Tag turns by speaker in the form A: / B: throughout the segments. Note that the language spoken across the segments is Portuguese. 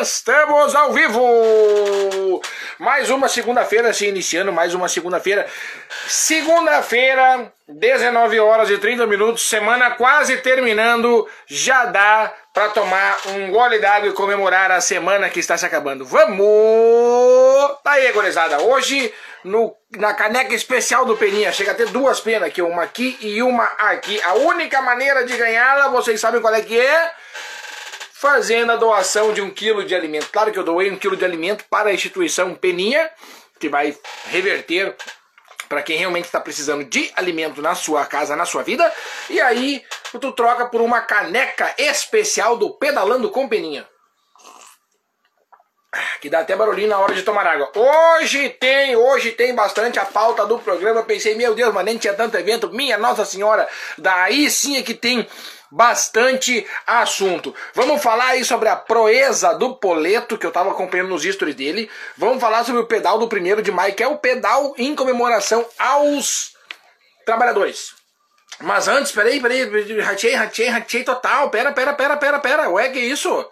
A: Estamos ao vivo! Mais uma segunda-feira se iniciando, mais uma segunda-feira. Segunda-feira, 19 horas e 30 minutos, semana quase terminando. Já dá para tomar um gole d'água e comemorar a semana que está se acabando. Vamos! Tá aí, gorizada. Hoje, no, na caneca especial do Peninha, chega a ter duas penas aqui, uma aqui e uma aqui. A única maneira de ganhá-la, vocês sabem qual é que é? Fazendo a doação de um quilo de alimento. Claro que eu doei um quilo de alimento para a instituição Peninha, que vai reverter para quem realmente está precisando de alimento na sua casa, na sua vida. E aí tu troca por uma caneca especial do Pedalando com Peninha. Que dá até barulhinho na hora de tomar água. Hoje tem, hoje tem bastante a pauta do programa. Pensei, meu Deus, mas nem tinha tanto evento. Minha Nossa Senhora, daí sim é que tem bastante assunto. Vamos falar aí sobre a proeza do Poleto, que eu estava acompanhando nos stories dele. Vamos falar sobre o pedal do primeiro de maio, que é o pedal em comemoração aos trabalhadores. Mas antes, peraí, peraí, ratei, ratei, ratei total. Pera, pera, pera, pera, pera. Ué, que isso?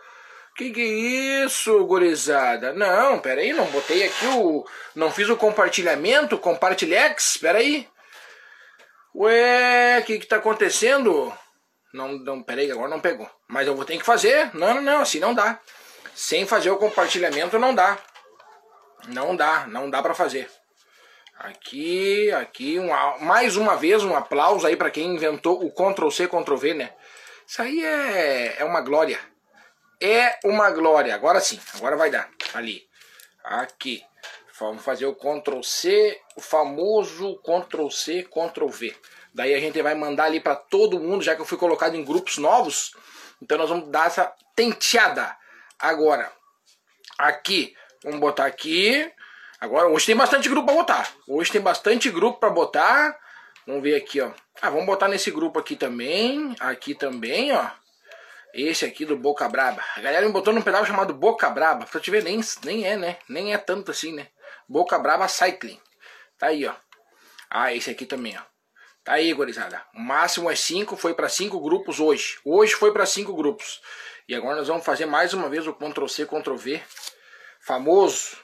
A: Que que é isso, gurizada? Não, peraí, não botei aqui o... Não fiz o compartilhamento, compartilhex, peraí. Ué, o que que tá acontecendo? Não, não, peraí, agora não pegou. Mas eu vou ter que fazer. Não, não, não, assim não dá. Sem fazer o compartilhamento não dá. Não dá, não dá para fazer. Aqui, aqui, um, mais uma vez um aplauso aí para quem inventou o Ctrl C, Ctrl V, né? Isso aí é, é uma glória. É uma glória. Agora sim, agora vai dar. Ali. Aqui. Vamos fazer o Ctrl C, o famoso Ctrl C, Ctrl V. Daí a gente vai mandar ali para todo mundo, já que eu fui colocado em grupos novos. Então nós vamos dar essa tenteada. Agora, aqui, vamos botar aqui. Agora, hoje tem bastante grupo para botar. Hoje tem bastante grupo para botar. Vamos ver aqui, ó. Ah, vamos botar nesse grupo aqui também. Aqui também, ó. Esse aqui do Boca Braba. A galera me botou num pedal chamado Boca Braba. Pra te ver, nem, nem é, né? Nem é tanto assim, né? Boca Braba Cycling. Tá aí, ó. Ah, esse aqui também, ó. Tá aí, gurizada. O máximo é 5, foi para 5 grupos hoje. Hoje foi para 5 grupos. E agora nós vamos fazer mais uma vez o Ctrl C, Ctrl V. Famoso.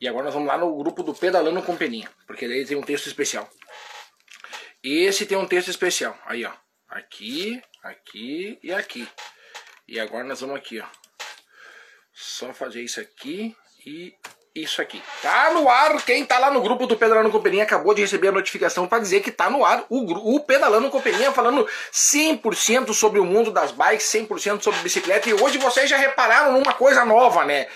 A: E agora nós vamos lá no grupo do Pedalando com Peninha. Porque daí tem um texto especial. Esse tem um texto especial. Aí, ó. Aqui, aqui e aqui. E agora nós vamos aqui, ó. Só fazer isso aqui e isso aqui. Tá no ar. Quem tá lá no grupo do Pedalando Companhia acabou de receber a notificação para dizer que tá no ar o, o Pedalando Companhia falando 100% sobre o mundo das bikes, 100% sobre bicicleta. E hoje vocês já repararam numa coisa nova, né?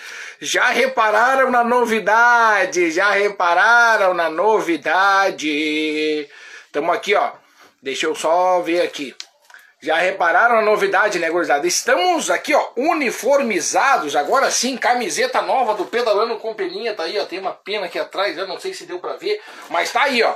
A: Já repararam na novidade, já repararam na novidade. Tamo aqui, ó. Deixa eu só ver aqui. Já repararam a novidade, né, gurizada? Estamos aqui, ó, uniformizados. Agora sim, camiseta nova do Pedalando com Peninha. Tá aí, ó. Tem uma pena aqui atrás, eu não sei se deu pra ver. Mas tá aí, ó.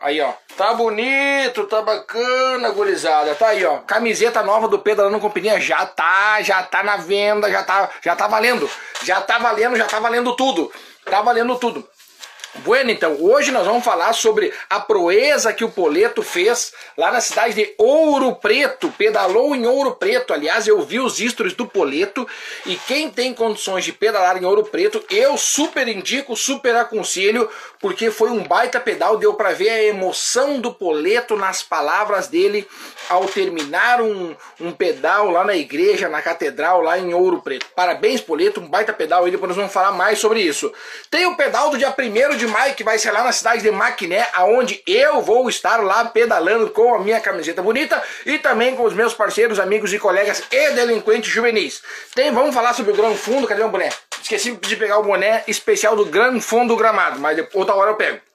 A: Aí, ó. Tá bonito, tá bacana, gurizada. Tá aí, ó. Camiseta nova do Pedalando com Peninha. Já tá, já tá na venda, já tá, já tá valendo. Já tá valendo, já tá valendo tudo. Tá valendo tudo. Bueno, então, hoje nós vamos falar sobre a proeza que o Poleto fez lá na cidade de Ouro Preto, pedalou em Ouro Preto. Aliás, eu vi os stories do Poleto e quem tem condições de pedalar em Ouro Preto, eu super indico, super aconselho, porque foi um baita pedal, deu para ver a emoção do Poleto nas palavras dele ao terminar um, um pedal lá na igreja, na catedral, lá em Ouro Preto. Parabéns, Poleto, um baita pedal aí, depois nós vamos falar mais sobre isso. Tem o pedal do dia 1 de maio, que vai ser lá na cidade de Maquiné, aonde eu vou estar lá pedalando com a minha camiseta bonita e também com os meus parceiros, amigos e colegas e delinquentes juvenis. Tem, vamos falar sobre o Gran Fundo, cadê o boné? Esqueci de pegar o boné especial do Gran Fundo Gramado, mas outra hora eu pego.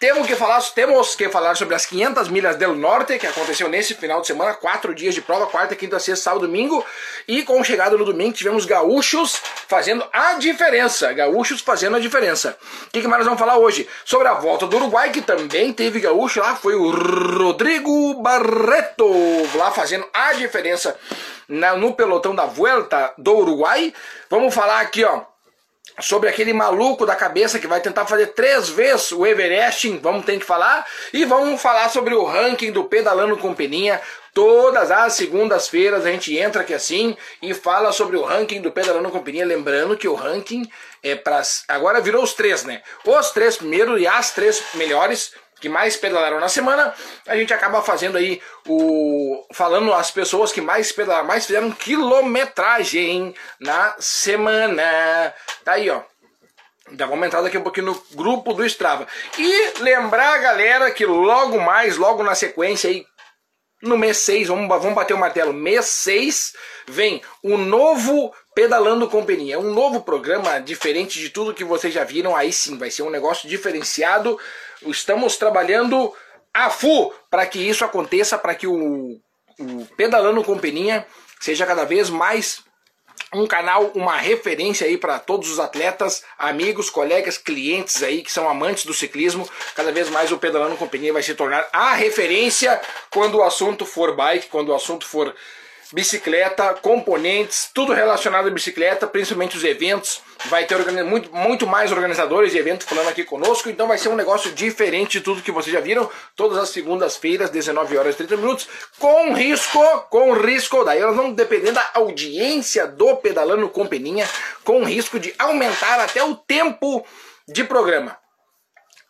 A: Temos que falar, temos que falar sobre as 500 milhas del Norte, que aconteceu nesse final de semana, quatro dias de prova, quarta, quinta, sexta, sábado, domingo. E com chegada no domingo tivemos gaúchos fazendo a diferença. Gaúchos fazendo a diferença. O que, que mais nós vamos falar hoje? Sobre a volta do Uruguai, que também teve gaúcho lá, foi o Rodrigo Barreto lá fazendo a diferença no pelotão da Vuelta do Uruguai. Vamos falar aqui, ó sobre aquele maluco da cabeça que vai tentar fazer três vezes o Everest, vamos ter que falar, e vamos falar sobre o ranking do Pedalando com Peninha. Todas as segundas-feiras a gente entra aqui assim e fala sobre o ranking do Pedalando com Peninha. Lembrando que o ranking é para. Agora virou os três, né? Os três primeiros e as três melhores que mais pedalaram na semana, a gente acaba fazendo aí o falando as pessoas que mais pedalaram, mais fizeram quilometragem na semana. Tá aí, ó. Já vamos entrar daqui um pouquinho no grupo do Strava. E lembrar, galera, que logo mais, logo na sequência aí, no mês 6, vamos, vamos bater o martelo, mês 6, vem o novo Pedalando Companhia. Um novo programa diferente de tudo que vocês já viram. Aí sim, vai ser um negócio diferenciado. Estamos trabalhando a full para que isso aconteça, para que o, o Pedalando Companhia seja cada vez mais um canal, uma referência aí para todos os atletas, amigos, colegas, clientes aí que são amantes do ciclismo. Cada vez mais o Pedalando Companhia vai se tornar a referência quando o assunto for bike, quando o assunto for bicicleta, componentes, tudo relacionado à bicicleta, principalmente os eventos. Vai ter muito, muito mais organizadores de eventos falando aqui conosco, então vai ser um negócio diferente de tudo que vocês já viram. Todas as segundas-feiras, 19 horas e 30 minutos, com risco, com risco, daí nós vamos depender da audiência do Pedalando com Peninha, com risco de aumentar até o tempo de programa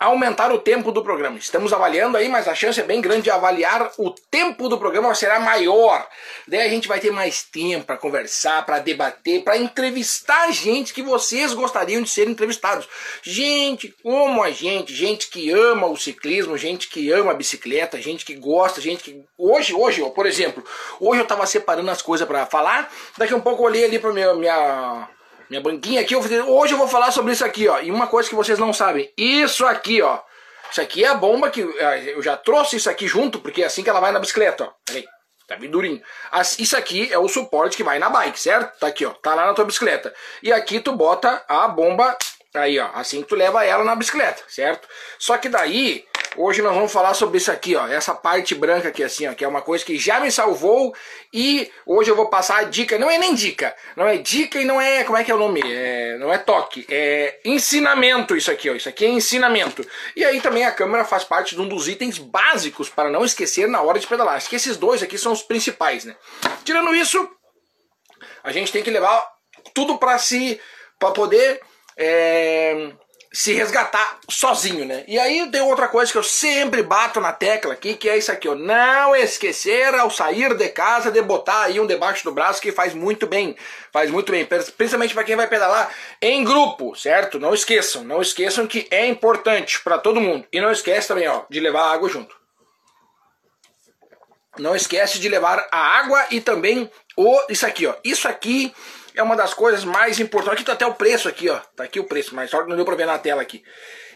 A: aumentar o tempo do programa. Estamos avaliando aí, mas a chance é bem grande de avaliar o tempo do programa será maior. Daí a gente vai ter mais tempo para conversar, para debater, para entrevistar gente que vocês gostariam de ser entrevistados. Gente como a gente, gente que ama o ciclismo, gente que ama a bicicleta, gente que gosta, gente que hoje, hoje, ó, por exemplo, hoje eu estava separando as coisas para falar, daqui a um pouco eu olhei ali para minha minha minha banquinha aqui, eu dizer, hoje eu vou falar sobre isso aqui, ó. E uma coisa que vocês não sabem, isso aqui, ó. Isso aqui é a bomba que é, eu já trouxe isso aqui junto, porque é assim que ela vai na bicicleta, ó. Peraí, tá bem durinho. Isso aqui é o suporte que vai na bike, certo? Tá aqui, ó. Tá lá na tua bicicleta. E aqui tu bota a bomba aí, ó. Assim que tu leva ela na bicicleta, certo? Só que daí Hoje nós vamos falar sobre isso aqui, ó, essa parte branca aqui assim, ó, que é uma coisa que já me salvou e hoje eu vou passar a dica, não é nem dica, não é dica e não é, como é que é o nome? É, não é toque, é ensinamento isso aqui, ó, isso aqui é ensinamento. E aí também a câmera faz parte de um dos itens básicos para não esquecer na hora de pedalar. Acho que esses dois aqui são os principais, né? Tirando isso, a gente tem que levar tudo para si, para poder é, se resgatar sozinho, né? E aí tem outra coisa que eu sempre bato na tecla aqui, que é isso aqui, ó. Não esquecer ao sair de casa de botar aí um debaixo do braço que faz muito bem. Faz muito bem, principalmente para quem vai pedalar em grupo, certo? Não esqueçam, não esqueçam que é importante para todo mundo. E não esquece também, ó, de levar água junto. Não esquece de levar a água e também o isso aqui, ó. Isso aqui é uma das coisas mais importantes. Aqui tá até o preço aqui, ó. Tá aqui o preço, mas só não deu pra ver na tela aqui.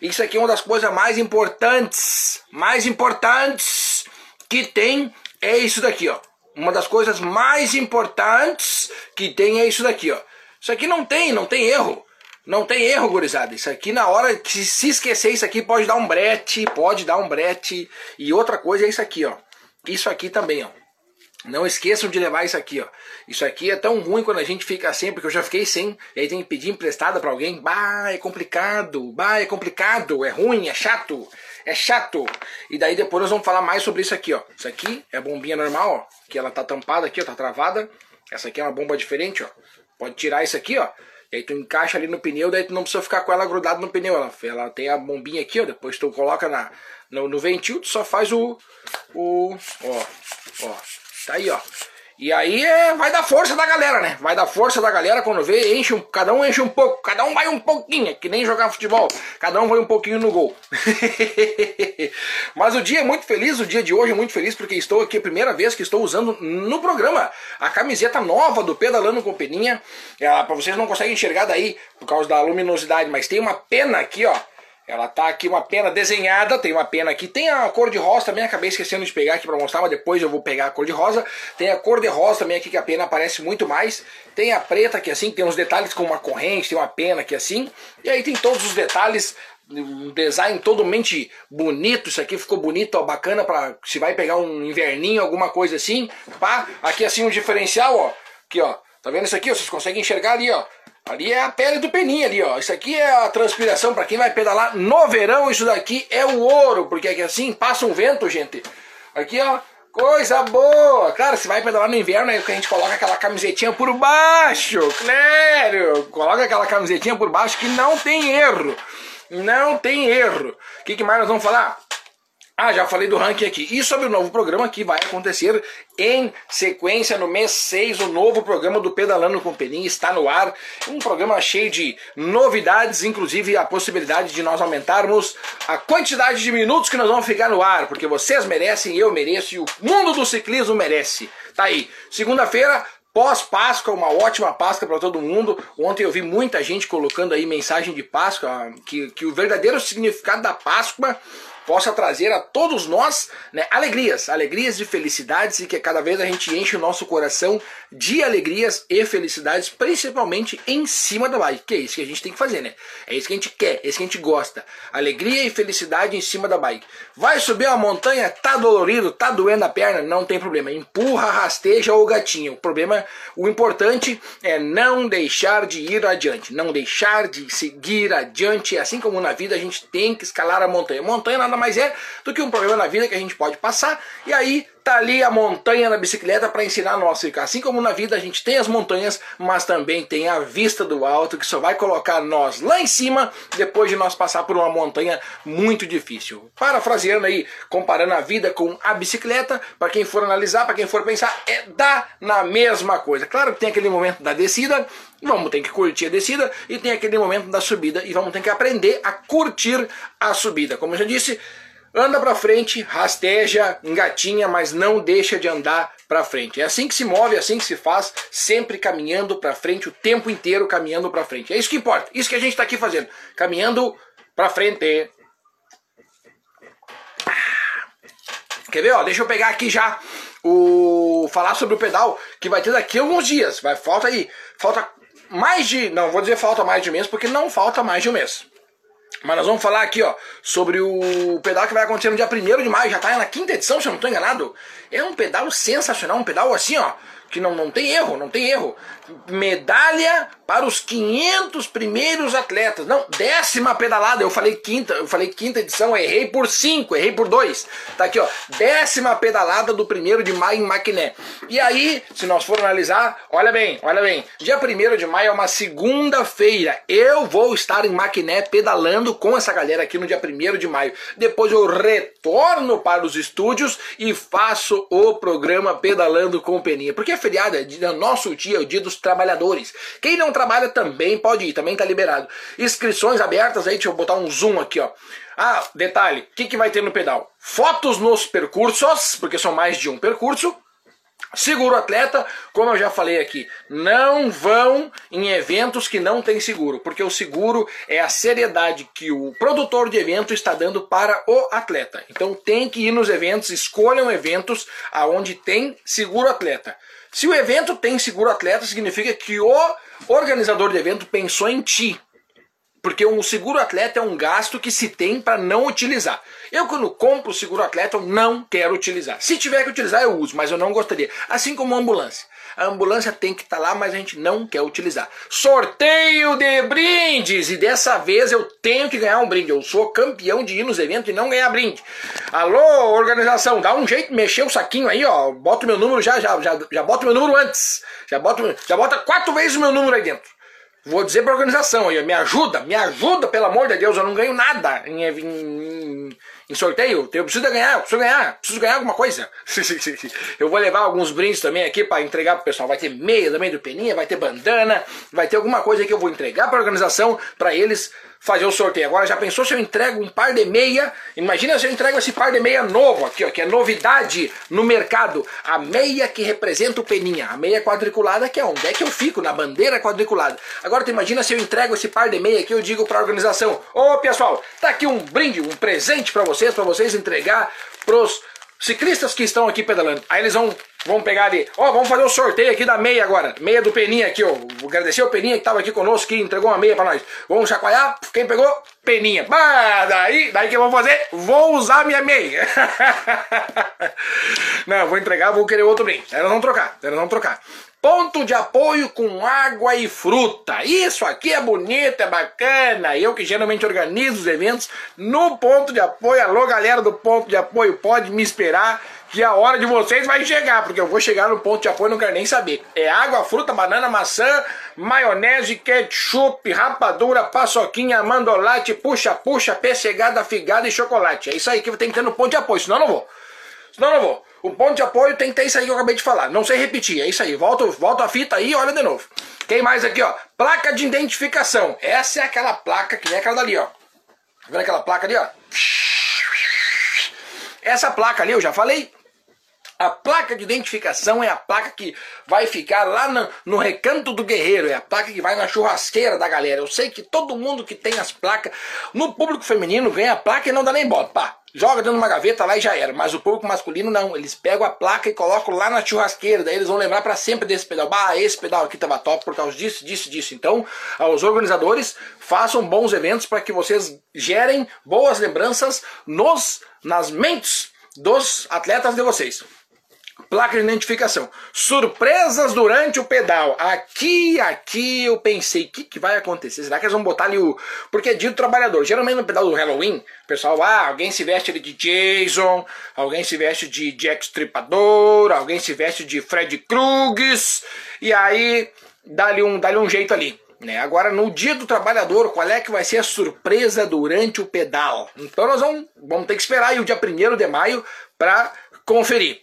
A: Isso aqui é uma das coisas mais importantes, mais importantes que tem é isso daqui, ó. Uma das coisas mais importantes que tem é isso daqui, ó. Isso aqui não tem, não tem erro. Não tem erro, gurizada. Isso aqui, na hora que se esquecer, isso aqui pode dar um brete, pode dar um brete. E outra coisa é isso aqui, ó. Isso aqui também, ó. Não esqueçam de levar isso aqui, ó. Isso aqui é tão ruim quando a gente fica sem, porque eu já fiquei sem, e aí tem que pedir emprestada para alguém. Bah, é complicado, bah, é complicado, é ruim, é chato, é chato. E daí depois nós vamos falar mais sobre isso aqui, ó. Isso aqui é a bombinha normal, ó, que ela tá tampada aqui, ó, tá travada. Essa aqui é uma bomba diferente, ó. Pode tirar isso aqui, ó. E aí tu encaixa ali no pneu, daí tu não precisa ficar com ela grudada no pneu. Ela, ela tem a bombinha aqui, ó. Depois tu coloca na, no, no ventil, tu só faz o. o ó, ó. Tá aí, ó. E aí é, vai dar força da galera, né? Vai dar força da galera quando vê, enche um, cada um enche um pouco, cada um vai um pouquinho, é que nem jogar futebol, cada um vai um pouquinho no gol. Mas o dia é muito feliz, o dia de hoje é muito feliz porque estou aqui, a primeira vez que estou usando no programa a camiseta nova do Pedalando com Peninha. É, para vocês não conseguem enxergar daí por causa da luminosidade, mas tem uma pena aqui, ó ela tá aqui uma pena desenhada, tem uma pena aqui, tem a cor de rosa também, acabei esquecendo de pegar aqui para mostrar, mas depois eu vou pegar a cor de rosa. Tem a cor de rosa também aqui que a pena aparece muito mais. Tem a preta aqui assim, tem uns detalhes com uma corrente, tem uma pena aqui assim. E aí tem todos os detalhes, um design totalmente bonito, isso aqui ficou bonito, ó, bacana para se vai pegar um inverninho, alguma coisa assim. Pá, aqui assim um diferencial, ó. Aqui, ó. Tá vendo isso aqui? Vocês conseguem enxergar ali, ó. Ali é a pele do peninha ali, ó. Isso aqui é a transpiração para quem vai pedalar no verão. Isso daqui é o ouro, porque aqui assim passa um vento, gente. Aqui, ó, coisa boa. Claro, se vai pedalar no inverno, aí que a gente coloca aquela camisetinha por baixo. Claro, coloca aquela camisetinha por baixo que não tem erro. Não tem erro. O que, que mais nós vamos falar? Ah, já falei do ranking aqui. E sobre o novo programa que vai acontecer em sequência no mês 6, o novo programa do Pedalando com Peninha está no ar. Um programa cheio de novidades, inclusive a possibilidade de nós aumentarmos a quantidade de minutos que nós vamos ficar no ar, porque vocês merecem, eu mereço e o mundo do ciclismo merece. Tá aí. Segunda-feira, Pós-Páscoa, uma ótima Páscoa para todo mundo. Ontem eu vi muita gente colocando aí mensagem de Páscoa, que, que o verdadeiro significado da Páscoa possa trazer a todos nós né, alegrias, alegrias e felicidades e que cada vez a gente enche o nosso coração de alegrias e felicidades, principalmente em cima da bike, que é isso que a gente tem que fazer, né? É isso que a gente quer, é isso que a gente gosta. Alegria e felicidade em cima da bike. Vai subir uma montanha, tá dolorido, tá doendo a perna, não tem problema. Empurra, rasteja o gatinho. O problema, o importante é não deixar de ir adiante, não deixar de seguir adiante. Assim como na vida a gente tem que escalar a montanha. Montanha nada mais é do que um problema na vida que a gente pode passar. E aí tá ali a montanha na bicicleta para ensinar nós a ficar. Assim como na vida a gente tem as montanhas, mas também tem a vista do alto que só vai colocar nós lá em cima depois de nós passar por uma montanha muito difícil. Parafraseando aí, comparando a vida com a bicicleta, para quem for analisar, para quem for pensar, é dá na mesma coisa. Claro que tem aquele momento da descida, vamos ter que curtir a descida e tem aquele momento da subida e vamos ter que aprender a curtir a subida. Como eu já disse, Anda para frente, rasteja, engatinha, mas não deixa de andar para frente. É assim que se move, é assim que se faz, sempre caminhando para frente, o tempo inteiro caminhando para frente. É isso que importa, isso que a gente está aqui fazendo, caminhando para frente. Quer ver? Ó, deixa eu pegar aqui já o falar sobre o pedal que vai ter daqui a alguns dias. Vai falta aí, falta mais de, não vou dizer falta mais de um mês porque não falta mais de um mês. Mas nós vamos falar aqui, ó, sobre o pedal que vai acontecer no dia 1 de maio, já tá na quinta edição, se eu não estou enganado. É um pedal sensacional, um pedal assim, ó, que não, não tem erro, não tem erro. Medalha para os 500 primeiros atletas. Não, décima pedalada. Eu falei quinta, eu falei quinta edição, errei por 5, errei por 2. Tá aqui, ó. Décima pedalada do primeiro de maio em Maquiné. E aí, se nós for analisar, olha bem, olha bem. Dia 1 de maio é uma segunda-feira. Eu vou estar em Maquiné pedalando com essa galera aqui no dia 1 de maio. Depois eu retorno para os estúdios e faço o programa Pedalando com Peninha. Porque feriado, é nosso dia, é o dia dos trabalhadores. Quem não trabalha também pode ir, também tá liberado. Inscrições abertas aí, deixa eu botar um zoom aqui, ó. Ah, detalhe, o que, que vai ter no pedal? Fotos nos percursos, porque são mais de um percurso. Seguro atleta, como eu já falei aqui, não vão em eventos que não tem seguro, porque o seguro é a seriedade que o produtor de evento está dando para o atleta. Então tem que ir nos eventos, escolham eventos aonde tem seguro atleta. Se o evento tem seguro atleta, significa que o organizador do evento pensou em ti. Porque um seguro atleta é um gasto que se tem para não utilizar. Eu, quando compro o seguro atleta, eu não quero utilizar. Se tiver que utilizar, eu uso, mas eu não gostaria. Assim como a ambulância. A ambulância tem que estar tá lá, mas a gente não quer utilizar. Sorteio de brindes! E dessa vez eu tenho que ganhar um brinde. Eu sou campeão de ir nos eventos e não ganhar brinde. Alô, organização, dá um jeito, mexer o saquinho aí, ó. Bota o meu número já, já, já, já bota o meu número antes. Já bota, já bota quatro vezes o meu número aí dentro. Vou dizer para a organização aí, me ajuda, me ajuda, pelo amor de Deus, eu não ganho nada em, em, em sorteio. Eu preciso ganhar, eu preciso ganhar, preciso ganhar alguma coisa. eu vou levar alguns brindes também aqui para entregar pro pessoal. Vai ter meia também do Peninha, vai ter bandana, vai ter alguma coisa que eu vou entregar para a organização para eles fazer o sorteio. Agora já pensou se eu entrego um par de meia? Imagina se eu entrego esse par de meia novo aqui, ó, que é novidade no mercado. A meia que representa o peninha, a meia quadriculada que é onde é que eu fico na bandeira quadriculada. Agora tu imagina se eu entrego esse par de meia aqui, eu digo para a organização: "Ô, pessoal, tá aqui um brinde, um presente para vocês, para vocês entregar pros ciclistas que estão aqui pedalando. Aí eles vão, vão pegar ali, ó, oh, vamos fazer o sorteio aqui da meia agora. Meia do Peninha aqui, ó. Vou agradecer o Peninha que estava aqui conosco, que entregou uma meia para nós. Vamos chacoalhar, quem pegou? Peninha. Bah, daí, daí que eu vou fazer? Vou usar minha meia. Não, vou entregar, vou querer outro brinde. Elas vão trocar, elas vão trocar. Ponto de apoio com água e fruta. Isso aqui é bonito, é bacana. Eu que geralmente organizo os eventos no ponto de apoio. Alô, galera do ponto de apoio, pode me esperar que a hora de vocês vai chegar, porque eu vou chegar no ponto de apoio não quero nem saber. É água, fruta, banana, maçã, maionese, ketchup, rapadura, paçoquinha, mandolate, puxa-puxa, pessegada, figada e chocolate. É isso aí que tem que ter no ponto de apoio, senão eu não vou. Senão eu não vou. O ponto de apoio tem que ter isso aí que eu acabei de falar. Não sei repetir, é isso aí. Volta, volta a fita aí e olha de novo. Quem mais aqui, ó? Placa de identificação. Essa é aquela placa que é aquela dali, ó. Tá vendo aquela placa ali, ó? Essa placa ali, eu já falei, a placa de identificação é a placa que vai ficar lá no, no, recanto do guerreiro, é a placa que vai na churrasqueira da galera. Eu sei que todo mundo que tem as placas no público feminino ganha a placa e não dá nem bota. Pá, joga dentro de uma gaveta lá e já era. Mas o público masculino não, eles pegam a placa e colocam lá na churrasqueira, daí eles vão lembrar para sempre desse pedal. Bah, esse pedal aqui tava top por causa disso, disso, disso. Então, aos organizadores, façam bons eventos para que vocês gerem boas lembranças nos nas mentes dos atletas de vocês placa de identificação. Surpresas durante o pedal. Aqui, aqui eu pensei, o que, que vai acontecer? Será que eles vão botar ali o. Porque é dia do trabalhador. Geralmente no pedal do Halloween, o pessoal, ah, alguém se veste de Jason, alguém se veste de Jack Stripador, alguém se veste de Fred Krueger, e aí dá-lhe um, dá um jeito ali. Né? Agora, no dia do trabalhador, qual é que vai ser a surpresa durante o pedal? Então nós vamos, vamos ter que esperar aí o dia 1 de maio para conferir.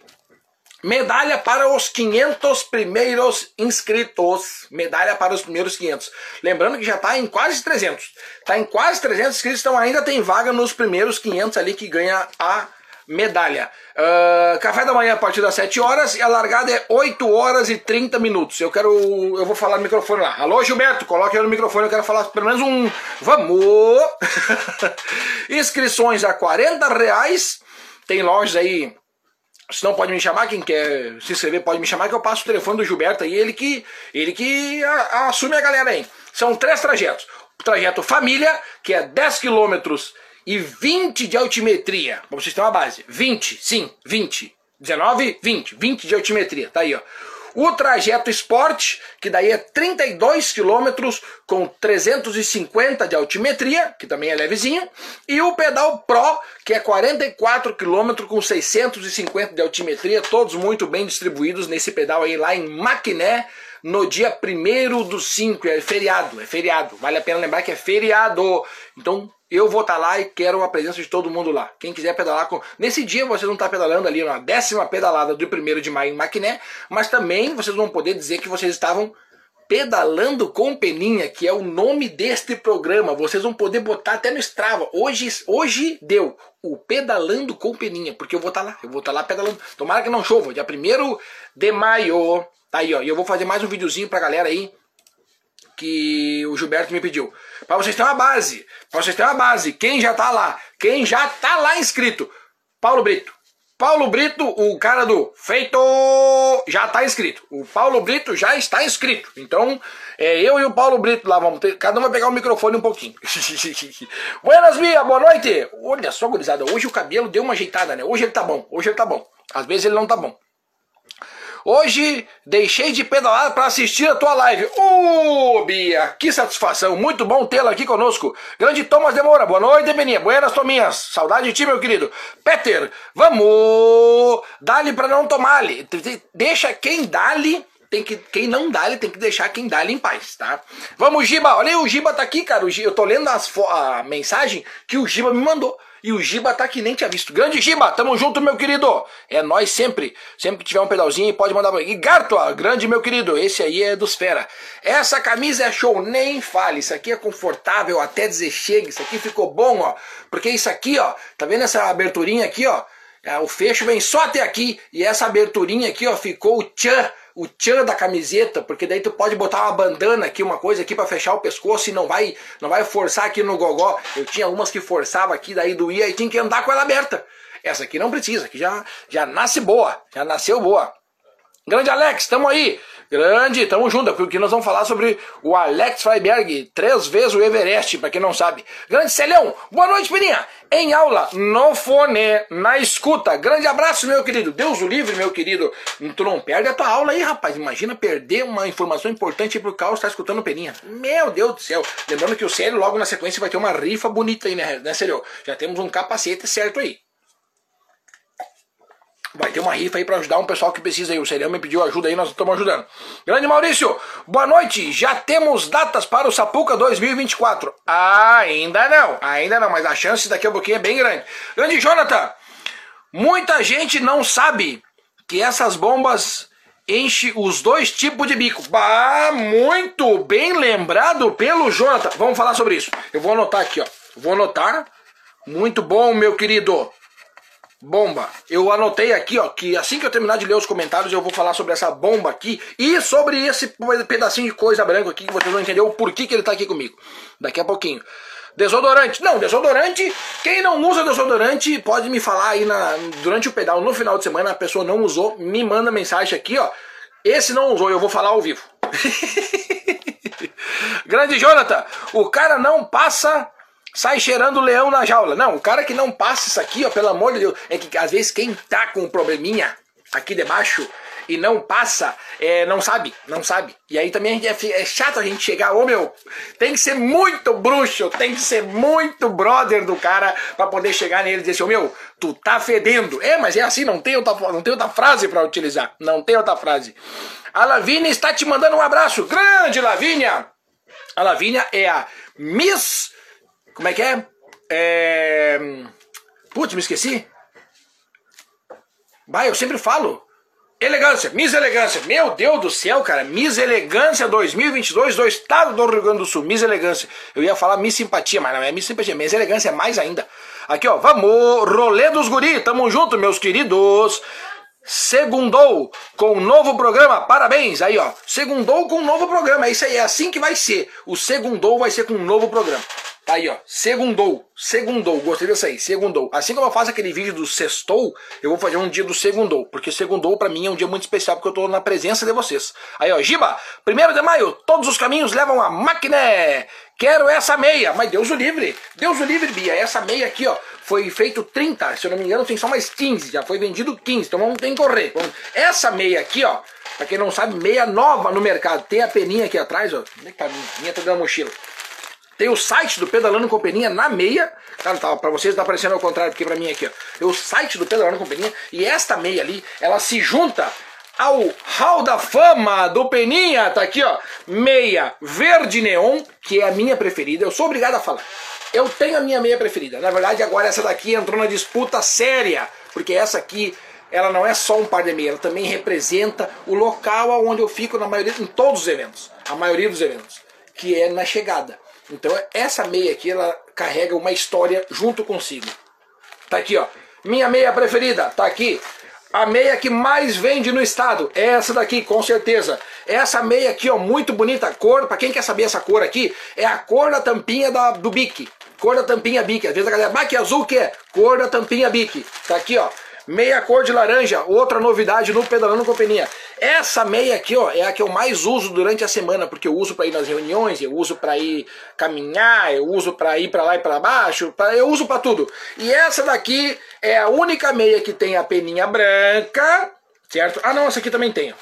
A: Medalha para os 500 primeiros inscritos. Medalha para os primeiros 500. Lembrando que já está em quase 300. Está em quase 300 inscritos, então ainda tem vaga nos primeiros 500 ali que ganha a medalha. Uh, café da manhã a partir das 7 horas e a largada é 8 horas e 30 minutos. Eu quero. Eu vou falar no microfone lá. Alô, Gilberto, coloque aí no microfone, eu quero falar pelo menos um. Vamos! Inscrições a 40 reais. Tem lojas aí se não pode me chamar, quem quer se inscrever pode me chamar, que eu passo o telefone do Gilberto aí, ele que, ele que a, a, assume a galera aí. São três trajetos. O trajeto família, que é 10 quilômetros e 20 de altimetria. Pra vocês terem uma base. 20, sim, 20. 19, 20. 20 de altimetria. Tá aí, ó. O trajeto Sport, que daí é 32 quilômetros com 350 de altimetria, que também é levezinho, e o pedal Pro, que é 44 quilômetros com 650 de altimetria, todos muito bem distribuídos nesse pedal aí lá em Maquiné, no dia 1 do 5, é feriado, é feriado. Vale a pena lembrar que é feriado. Então, eu vou estar tá lá e quero a presença de todo mundo lá. Quem quiser pedalar com. Nesse dia vocês vão estar tá pedalando ali na décima pedalada do 1 de maio em Maquiné, mas também vocês vão poder dizer que vocês estavam pedalando com Peninha, que é o nome deste programa. Vocês vão poder botar até no Strava. Hoje, hoje deu o pedalando com Peninha, porque eu vou estar tá lá, eu vou estar lá pedalando. Tomara que não chova, dia 1 de maio. Tá aí, ó. E eu vou fazer mais um videozinho pra galera aí que o Gilberto me pediu. Para vocês terem uma base. Para vocês terem uma base. Quem já tá lá? Quem já tá lá inscrito? Paulo Brito. Paulo Brito, o cara do feito, já tá inscrito. O Paulo Brito já está inscrito. Então, é eu e o Paulo Brito lá vamos ter. Cada um vai pegar o microfone um pouquinho. Buenas, Bia, boa noite. Olha só, gurizada. Hoje o cabelo deu uma ajeitada, né? Hoje ele tá bom. Hoje ele tá bom. Às vezes ele não tá bom. Hoje deixei de pedalar para assistir a tua live. Ô, oh, Bia, que satisfação. Muito bom tê-la aqui conosco. Grande Thomas Demora. Boa noite, Beninha. Buenas, Tominhas. Saudade de ti, meu querido. Peter, vamos. Dá-lhe para não tomar-lhe. Deixa quem dá-lhe tem que, quem não dá, ele tem que deixar quem dá ele em paz, tá? Vamos, Giba. Olha aí, o Giba tá aqui, cara. eu tô lendo as, a mensagem que o Giba me mandou. E o Giba tá aqui, nem tinha visto. Grande Giba, tamo junto, meu querido. É nós sempre. Sempre que tiver um pedalzinho, pode mandar E Gartua, grande meu querido. Esse aí é dos fera. Essa camisa é show, nem fale. Isso aqui é confortável até dizer chega. Isso aqui ficou bom, ó. Porque isso aqui, ó. Tá vendo essa aberturinha aqui, ó? É, o fecho vem só até aqui. E essa aberturinha aqui, ó, ficou o tchan o tchan da camiseta, porque daí tu pode botar uma bandana aqui, uma coisa aqui para fechar o pescoço e não vai, não vai forçar aqui no gogó. Eu tinha umas que forçava aqui, daí doía e tinha que andar com ela aberta. Essa aqui não precisa, que já, já nasce boa, já nasceu boa. Grande Alex, tamo aí. Grande, tamo junto, porque nós vamos falar sobre o Alex Freiberg, três vezes o Everest, para quem não sabe. Grande Celhão, boa noite, Peninha. Em aula, no fone, na escuta. Grande abraço, meu querido. Deus o livre, meu querido. Tu não perde a tua aula aí, rapaz. Imagina perder uma informação importante pro Carlos estar tá escutando o Peninha. Meu Deus do céu. Lembrando que o Célio logo na sequência vai ter uma rifa bonita aí, né, né Célio? Já temos um capacete certo aí. Vai ter uma rifa aí para ajudar um pessoal que precisa aí. O Serião me pediu ajuda aí, nós estamos ajudando. Grande Maurício, boa noite. Já temos datas para o Sapuca 2024. ainda não, ainda não, mas a chance daqui a pouquinho é bem grande. Grande Jonathan, muita gente não sabe que essas bombas enche os dois tipos de bico. Bah, muito bem lembrado pelo Jonathan. Vamos falar sobre isso. Eu vou anotar aqui, ó. Vou anotar. Muito bom, meu querido. Bomba. Eu anotei aqui, ó, que assim que eu terminar de ler os comentários, eu vou falar sobre essa bomba aqui e sobre esse pedacinho de coisa branca aqui que vocês vão entender o porquê que ele tá aqui comigo. Daqui a pouquinho. Desodorante. Não, desodorante. Quem não usa desodorante pode me falar aí na, durante o pedal no final de semana. A pessoa não usou, me manda mensagem aqui, ó. Esse não usou, eu vou falar ao vivo. Grande Jonathan, o cara não passa sai cheirando leão na jaula. Não, o cara que não passa isso aqui, ó, pelo amor de Deus, é que às vezes quem tá com um probleminha aqui debaixo e não passa, é, não sabe, não sabe. E aí também é, é, chato a gente chegar, ô meu, tem que ser muito bruxo, tem que ser muito brother do cara para poder chegar nele e dizer assim, ô meu, tu tá fedendo. É, mas é assim, não tem outra, não tem outra frase para utilizar, não tem outra frase. A Lavínia está te mandando um abraço, grande Lavínia! A Lavínia é a Miss como é que é? É. Putz, me esqueci. Bah, eu sempre falo. Elegância, Miss Elegância. Meu Deus do céu, cara. Miss Elegância 2022 do estado do Rio Grande do Sul. Miss Elegância. Eu ia falar Miss Simpatia, mas não é Miss Simpatia. Miss Elegância é mais ainda. Aqui, ó. Vamos, rolê dos guri. Tamo junto, meus queridos. Segundou com um novo programa, parabéns! Aí, ó, segundou com um novo programa, é isso aí, é assim que vai ser. O segundou vai ser com um novo programa. Tá aí, ó. Segundou. Segundou. Gostei dessa aí. Segundou. Assim como eu faço aquele vídeo do sextou, eu vou fazer um dia do segundou. Porque segundou para mim é um dia muito especial porque eu tô na presença de vocês. Aí, ó. Giba, primeiro de maio, todos os caminhos levam a máquina. Quero essa meia. Mas Deus o livre. Deus o livre, Bia. Essa meia aqui, ó. Foi feito 30. Se eu não me engano, tem só mais 15. Já foi vendido 15. Então não tem que correr. Essa meia aqui, ó. Pra quem não sabe, meia nova no mercado. Tem a peninha aqui atrás, ó. Onde é que tá a minha? Minha tá dentro da mochila. Tem o site do Pedalando com Peninha na meia. Tá, tá, pra vocês tá aparecendo ao contrário, porque pra mim aqui, ó. É o site do Pedalando com Peninha. E esta meia ali, ela se junta ao Hall da Fama do Peninha. Tá aqui, ó. Meia verde neon, que é a minha preferida. Eu sou obrigado a falar. Eu tenho a minha meia preferida. Na verdade, agora essa daqui entrou na disputa séria. Porque essa aqui ela não é só um par de meia, ela também representa o local onde eu fico na maioria, em todos os eventos, a maioria dos eventos, que é na chegada. Então essa meia aqui, ela carrega uma história junto consigo. Tá aqui, ó. Minha meia preferida, tá aqui. A meia que mais vende no estado, é essa daqui, com certeza. Essa meia aqui, ó, muito bonita, a cor, para quem quer saber essa cor aqui, é a cor da tampinha da, do bique. Cor da tampinha bique. Às vezes a galera, ah, que azul que é? Cor da tampinha bique. Tá aqui, ó. Meia cor de laranja, outra novidade no Pedalando com Peninha. Essa meia aqui, ó, é a que eu mais uso durante a semana, porque eu uso para ir nas reuniões, eu uso para ir caminhar, eu uso para ir para lá e para baixo, pra, eu uso para tudo. E essa daqui é a única meia que tem a peninha branca, certo? Ah, não, essa aqui também tem.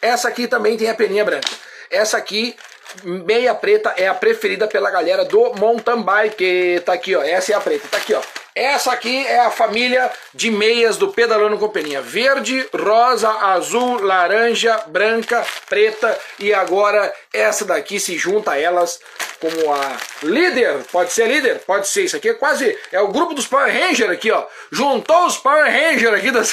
A: Essa aqui também tem a peninha branca. Essa aqui meia preta é a preferida pela galera do mountain bike. Tá aqui, ó. Essa é a preta. Tá aqui, ó. Essa aqui é a família de meias do Pedalando Companhia. Verde, rosa, azul, laranja, branca, preta e agora essa daqui se junta a elas como a líder. Pode ser líder? Pode ser. Isso aqui é quase... É o grupo dos Power Rangers aqui, ó. Juntou os Power Rangers aqui das...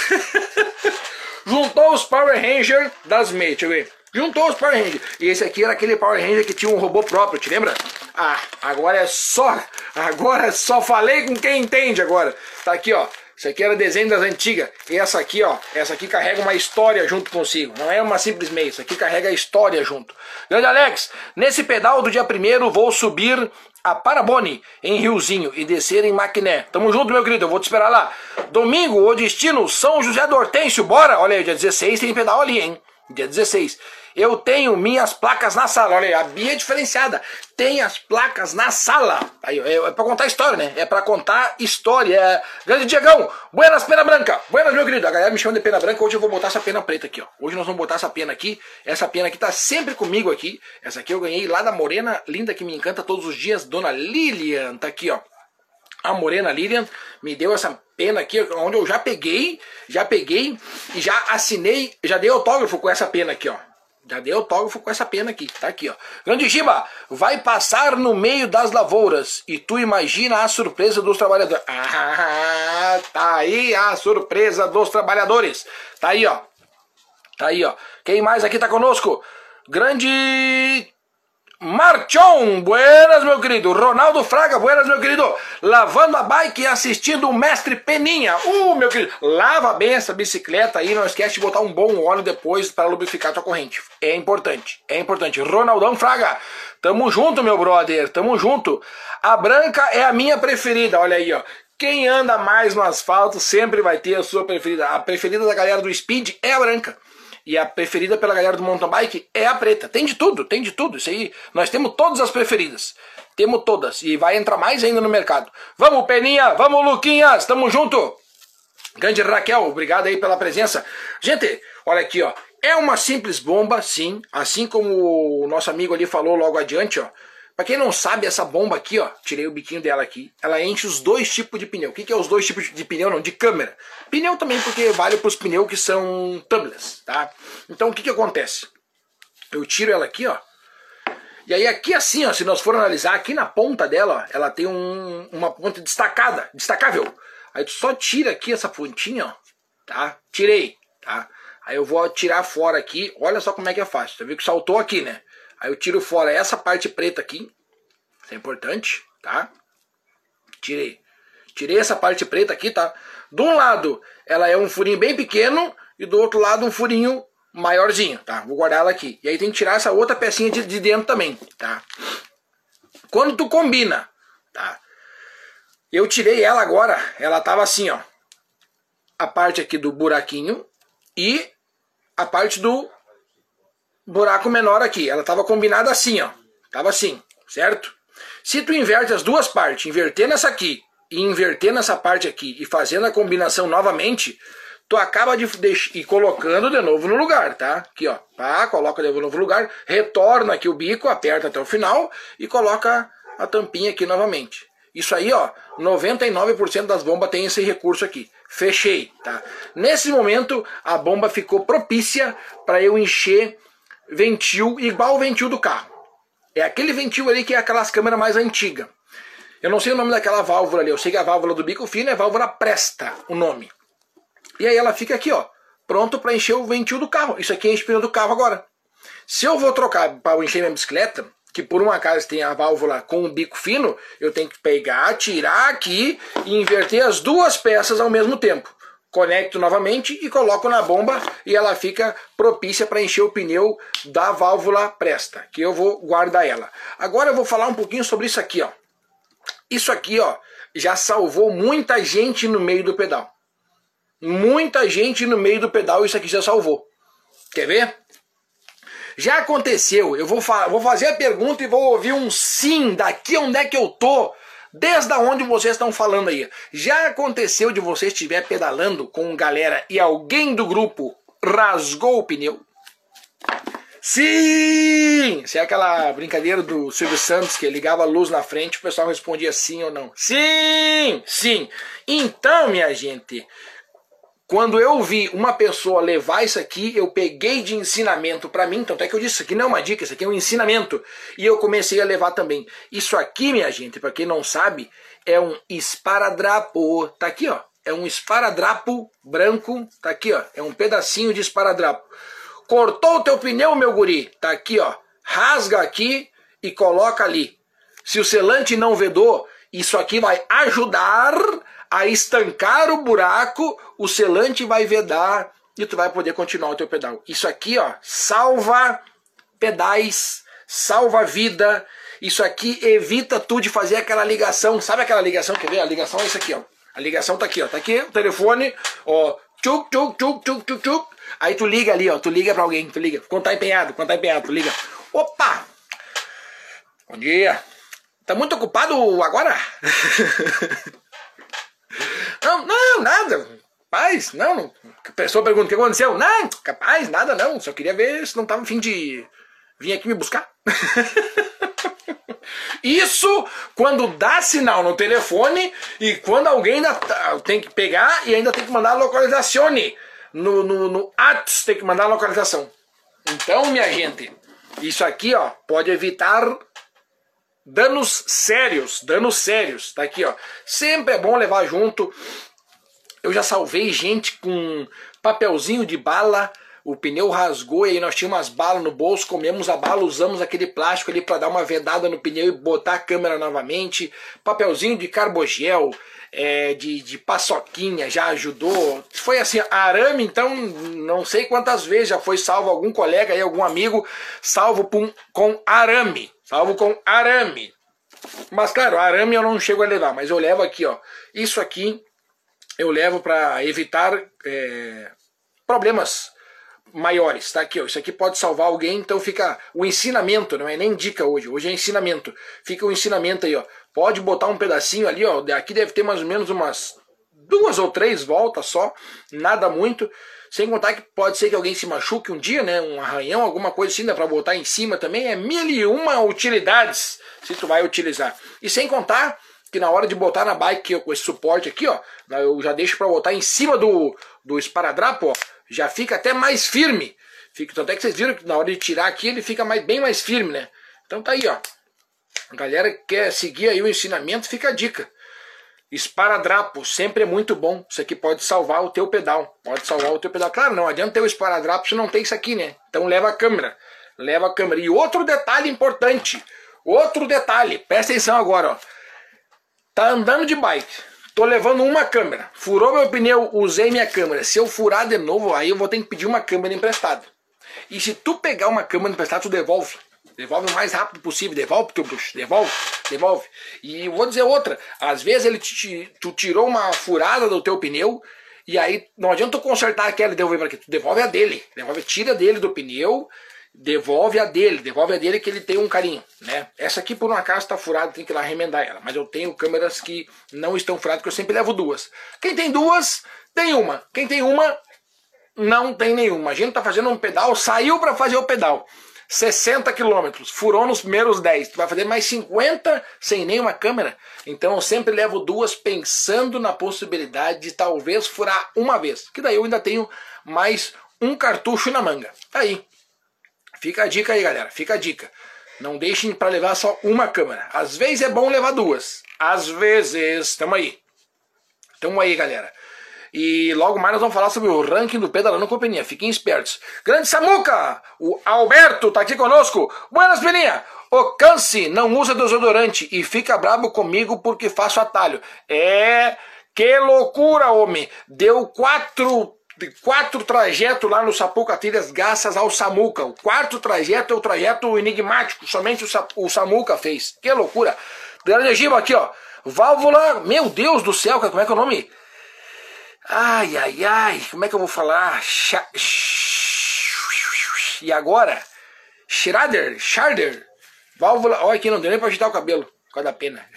A: Juntou os Power Rangers das meias. Deixa eu ver. Juntou os Power Rangers. E esse aqui era aquele Power Ranger que tinha um robô próprio, te lembra? Ah, agora é só. Agora só falei com quem entende agora. Tá aqui, ó. Isso aqui era desenho das antigas. E essa aqui, ó. Essa aqui carrega uma história junto consigo. Não é uma simples meia. Isso aqui carrega a história junto. Grande Alex, nesse pedal do dia primeiro vou subir a Parabone em Riozinho e descer em Maquiné. Tamo junto, meu querido. Eu vou te esperar lá. Domingo, o destino São José do Hortêncio. Bora? Olha aí, dia 16 tem pedal ali, hein? Dia 16. Eu tenho minhas placas na sala. Olha aí, a Bia é diferenciada. Tem as placas na sala. Aí, é, é pra contar história, né? É pra contar história. Grande Diegão, buenas pena branca. Buenas, meu querido. A galera me chama de pena branca. Hoje eu vou botar essa pena preta aqui, ó. Hoje nós vamos botar essa pena aqui. Essa pena aqui tá sempre comigo aqui. Essa aqui eu ganhei lá da morena linda que me encanta todos os dias. Dona Lilian. Tá aqui, ó. A morena Lilian me deu essa pena aqui, onde eu já peguei, já peguei e já assinei, já dei autógrafo com essa pena aqui, ó. Já dei autógrafo com essa pena aqui, tá aqui, ó. Grande Giba, vai passar no meio das lavouras e tu imagina a surpresa dos trabalhadores. Ah, tá aí a surpresa dos trabalhadores. Tá aí, ó. Tá aí, ó. Quem mais aqui tá conosco? Grande Marchon, buenas, meu querido. Ronaldo Fraga, buenas, meu querido. Lavando a bike e assistindo o mestre Peninha. Uh, meu querido, lava bem essa bicicleta aí. Não esquece de botar um bom óleo depois para lubrificar a tua corrente. É importante, é importante. Ronaldão Fraga, tamo junto, meu brother, tamo junto. A branca é a minha preferida, olha aí, ó. Quem anda mais no asfalto sempre vai ter a sua preferida. A preferida da galera do speed é a branca. E a preferida pela galera do mountain bike é a preta. Tem de tudo, tem de tudo. Isso aí, nós temos todas as preferidas. Temos todas. E vai entrar mais ainda no mercado. Vamos, Peninha! Vamos, Luquinhas! Tamo junto! Grande Raquel, obrigado aí pela presença. Gente, olha aqui, ó. É uma simples bomba, sim. Assim como o nosso amigo ali falou logo adiante, ó. Para quem não sabe, essa bomba aqui, ó, tirei o biquinho dela aqui, ela enche os dois tipos de pneu. O que, que é os dois tipos de pneu? Não, de câmera. Pneu também porque vale para os pneus que são tubeless, tá? Então o que, que acontece? Eu tiro ela aqui, ó. E aí aqui assim, ó, se nós for analisar, aqui na ponta dela, ó, ela tem um, uma ponta destacada, destacável. Aí tu só tira aqui essa pontinha, ó, tá? Tirei, tá? Aí eu vou tirar fora aqui, olha só como é que é fácil. Você viu que saltou aqui, né? Aí eu tiro fora essa parte preta aqui. Isso é importante, tá? Tirei. Tirei essa parte preta aqui, tá? De um lado, ela é um furinho bem pequeno e do outro lado um furinho maiorzinho, tá? Vou guardar ela aqui. E aí tem que tirar essa outra pecinha de, de dentro também, tá? Quando tu combina, tá? Eu tirei ela agora, ela tava assim, ó. A parte aqui do buraquinho e a parte do buraco menor aqui. Ela estava combinada assim, ó. Tava assim, certo? Se tu inverte as duas partes, invertendo essa aqui e invertendo essa parte aqui e fazendo a combinação novamente, tu acaba de e colocando de novo no lugar, tá? Aqui, ó. Pá, coloca de novo no lugar, retorna aqui o bico, aperta até o final e coloca a tampinha aqui novamente. Isso aí, ó, 99% das bombas tem esse recurso aqui. Fechei, tá? Nesse momento, a bomba ficou propícia para eu encher ventil igual o ventil do carro. É aquele ventil ali que é aquelas câmeras mais antigas. Eu não sei o nome daquela válvula ali, eu sei que a válvula do bico fino é válvula presta, o nome. E aí ela fica aqui, ó, pronto para encher o ventil do carro. Isso aqui é o pneu do carro agora. Se eu vou trocar para encher minha bicicleta, que por um acaso tem a válvula com o bico fino, eu tenho que pegar, tirar aqui e inverter as duas peças ao mesmo tempo conecto novamente e coloco na bomba e ela fica propícia para encher o pneu da válvula presta, que eu vou guardar ela. Agora eu vou falar um pouquinho sobre isso aqui, ó. Isso aqui, ó, já salvou muita gente no meio do pedal. Muita gente no meio do pedal isso aqui já salvou. Quer ver? Já aconteceu, eu vou, fa vou fazer a pergunta e vou ouvir um sim daqui onde é que eu tô Desde onde vocês estão falando aí? Já aconteceu de você estiver pedalando com galera e alguém do grupo rasgou o pneu? Sim! Se é aquela brincadeira do Silvio Santos que ligava a luz na frente, o pessoal respondia sim ou não. Sim! Sim! Então, minha gente, quando eu vi uma pessoa levar isso aqui, eu peguei de ensinamento para mim, tanto é que eu disse, isso aqui não é uma dica, isso aqui é um ensinamento. E eu comecei a levar também. Isso aqui, minha gente, para quem não sabe, é um esparadrapo. Tá aqui, ó. É um esparadrapo branco, tá aqui, ó. É um pedacinho de esparadrapo. Cortou o teu pneu, meu guri? Tá aqui, ó. Rasga aqui e coloca ali. Se o selante não vedou, isso aqui vai ajudar a estancar o buraco, o selante vai vedar e tu vai poder continuar o teu pedal. Isso aqui, ó, salva pedais, salva vida. Isso aqui evita tu de fazer aquela ligação. Sabe aquela ligação? Quer ver? A ligação é isso aqui, ó. A ligação tá aqui, ó. Tá aqui o telefone, ó. tchuc, tchuc, tchuc, tchuc, tchuc, tchuc. Aí tu liga ali, ó, tu liga pra alguém, tu liga. Quando tá empenhado, quando tá empenhado, tu liga. Opa! Bom dia. Tá muito ocupado agora? não, não, nada. Paz, não, não. A pessoa pergunta o que aconteceu. Não, capaz, nada não. Só queria ver se não tava a fim de vir aqui me buscar. Isso quando dá sinal no telefone e quando alguém ainda tá, tem que pegar e ainda tem que mandar a localização. No, no, no ATS tem que mandar a localização. Então, minha gente, isso aqui ó, pode evitar danos sérios, danos sérios. Tá aqui, ó. Sempre é bom levar junto. Eu já salvei gente com papelzinho de bala o pneu rasgou e aí nós tínhamos umas balas no bolso, comemos a bala, usamos aquele plástico ali para dar uma vedada no pneu e botar a câmera novamente. Papelzinho de carbogel, é, de, de paçoquinha já ajudou. Foi assim, arame, então não sei quantas vezes já foi salvo algum colega aí, algum amigo, salvo com, com arame. Salvo com arame. Mas claro, arame eu não chego a levar, mas eu levo aqui, ó. Isso aqui eu levo para evitar é, problemas maiores, tá aqui, ó. Isso aqui pode salvar alguém, então fica o ensinamento, não é nem dica hoje, hoje é ensinamento. Fica o ensinamento aí, ó. Pode botar um pedacinho ali, ó. Aqui deve ter mais ou menos umas duas ou três voltas só, nada muito. Sem contar que pode ser que alguém se machuque um dia, né? Um arranhão, alguma coisa assim, dá pra botar em cima também. É mil e uma utilidades se tu vai utilizar. E sem contar que na hora de botar na bike com esse suporte aqui, ó, eu já deixo para botar em cima do, do esparadrapo, ó já fica até mais firme. Fica, tanto é que vocês viram que na hora de tirar aqui ele fica mais, bem mais firme, né? Então tá aí, ó. A galera que quer seguir aí o ensinamento, fica a dica. Esparadrapo, sempre é muito bom. Isso aqui pode salvar o teu pedal. Pode salvar o teu pedal. Claro, não adianta ter o esparadrapo se não tem isso aqui, né? Então leva a câmera. Leva a câmera. E outro detalhe importante. Outro detalhe. Presta atenção agora, ó. Tá andando de bike Tô levando uma câmera. Furou meu pneu, usei minha câmera. Se eu furar de novo, aí eu vou ter que pedir uma câmera emprestada. E se tu pegar uma câmera emprestada, tu devolve. Devolve o mais rápido possível. Devolve. Devolve, devolve. E vou dizer outra. Às vezes ele te, tu tirou uma furada do teu pneu e aí não adianta tu consertar aquela e devolver para aqui. Tu devolve a dele. Devolve, tira dele do pneu devolve a dele, devolve a dele que ele tem um carinho, né? Essa aqui por um acaso está furada, tem que ir lá remendar ela, mas eu tenho câmeras que não estão furadas, que eu sempre levo duas. Quem tem duas, tem uma. Quem tem uma, não tem nenhuma. A gente tá fazendo um pedal, saiu para fazer o pedal. 60 quilômetros, furou nos primeiros 10, tu vai fazer mais 50 sem nenhuma câmera. Então eu sempre levo duas pensando na possibilidade de talvez furar uma vez. Que daí eu ainda tenho mais um cartucho na manga. Tá aí. Fica a dica aí, galera. Fica a dica. Não deixem para levar só uma câmera. Às vezes é bom levar duas. Às vezes. Tamo aí. Tamo aí, galera. E logo mais nós vamos falar sobre o ranking do Pedalando Companhia. Fiquem espertos. Grande Samuca! O Alberto tá aqui conosco. Buenas, Peninha! O Canse não usa desodorante e fica brabo comigo porque faço atalho. É... Que loucura, homem! Deu quatro de quatro trajetos lá no Sapuca Trilhas graças ao Samuca. O quarto trajeto é o trajeto enigmático, somente o, o Samuca fez. Que loucura. Grande Giba aqui, ó. Válvula, meu Deus do céu, como é que é o nome? Ai, ai, ai, como é que eu vou falar? Cha e agora? Schrader, Schrader. Válvula, olha aqui, não deu nem pra agitar o cabelo, por causa da pena.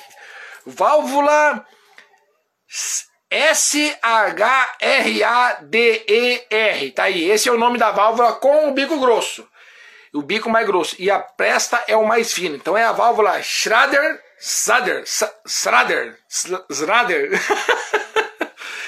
A: Válvula S-H-R-A-D-E-R. Tá aí. Esse é o nome da válvula com o bico grosso. O bico mais grosso. E a presta é o mais fino. Então é a válvula Schrader, Schrader, Schrader, Schrader.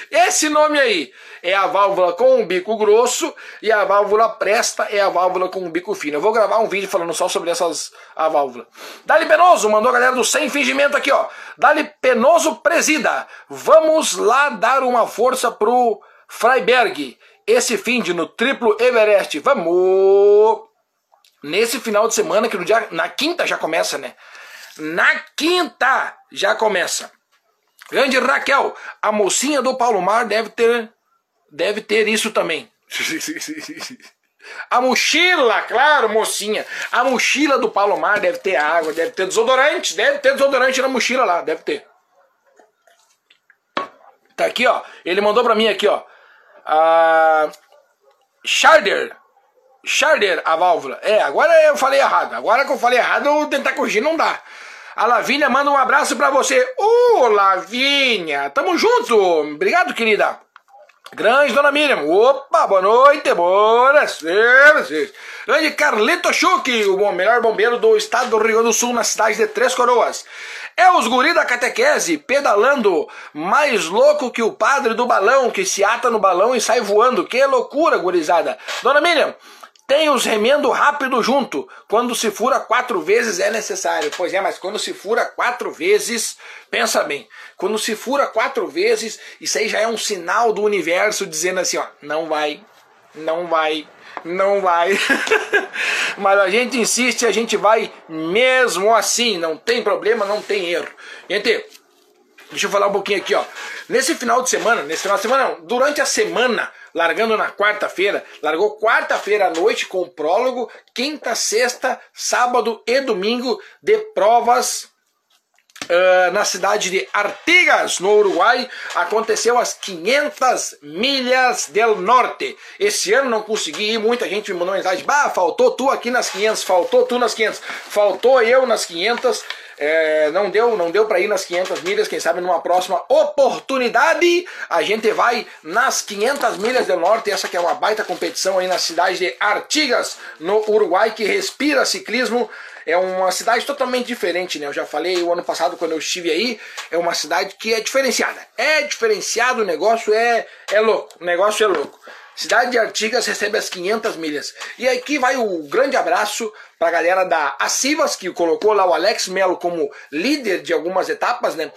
A: Esse nome aí é a válvula com o bico grosso e a válvula presta é a válvula com o bico fino. Eu vou gravar um vídeo falando só sobre essas a válvula. Dali Penoso mandou a galera do Sem Fingimento aqui, ó. Dali Penoso Presida. Vamos lá dar uma força pro Freiberg. Esse fim de no triplo Everest. Vamos! Nesse final de semana, que no dia, na quinta já começa, né? Na quinta já começa. Grande Raquel, a mocinha do Paulo Mar deve ter deve ter isso também. A mochila, claro, mocinha. A mochila do Palomar deve ter água, deve ter desodorante, deve ter desodorante na mochila lá, deve ter. Tá aqui, ó. Ele mandou pra mim aqui, ó. Ah, Charder. Charder, a válvula. É, agora eu falei errado. Agora que eu falei errado, eu tentar corrigir não dá. A Lavínia manda um abraço para você. Ô, uh, Lavínia, tamo junto. Obrigado, querida. Grande Dona Miriam. Opa, boa noite, boas Grande Carlito Schuch, o melhor bombeiro do estado do Rio Grande do Sul, na cidade de Três Coroas. É os guri da catequese, pedalando, mais louco que o padre do balão, que se ata no balão e sai voando. Que loucura, gurizada. Dona Miriam, tem os remendo rápido junto. Quando se fura quatro vezes é necessário. Pois é, mas quando se fura quatro vezes, pensa bem. Quando se fura quatro vezes, isso aí já é um sinal do universo dizendo assim, ó, não vai, não vai, não vai. mas a gente insiste, a gente vai mesmo assim. Não tem problema, não tem erro. Gente, deixa eu falar um pouquinho aqui, ó. Nesse final de semana, nesse final de semana, não, durante a semana largando na quarta-feira, largou quarta-feira à noite com prólogo, quinta, sexta, sábado e domingo de provas Uh, na cidade de Artigas, no Uruguai, aconteceu as 500 milhas del norte. Esse ano não consegui ir, muita gente me mandou mensagem: bah, faltou tu aqui nas 500, faltou tu nas 500, faltou eu nas 500. É, não deu, não deu para ir nas 500 milhas, quem sabe numa próxima oportunidade a gente vai nas 500 milhas do norte, essa que é uma baita competição aí na cidade de Artigas, no Uruguai, que respira ciclismo. É uma cidade totalmente diferente, né? Eu já falei o ano passado quando eu estive aí, é uma cidade que é diferenciada. É diferenciado, o negócio é, é louco, o negócio é louco. Cidade de Artigas recebe as 500 milhas. E aqui vai o grande abraço para a galera da Acivas, que colocou lá o Alex Melo como líder de algumas etapas, né?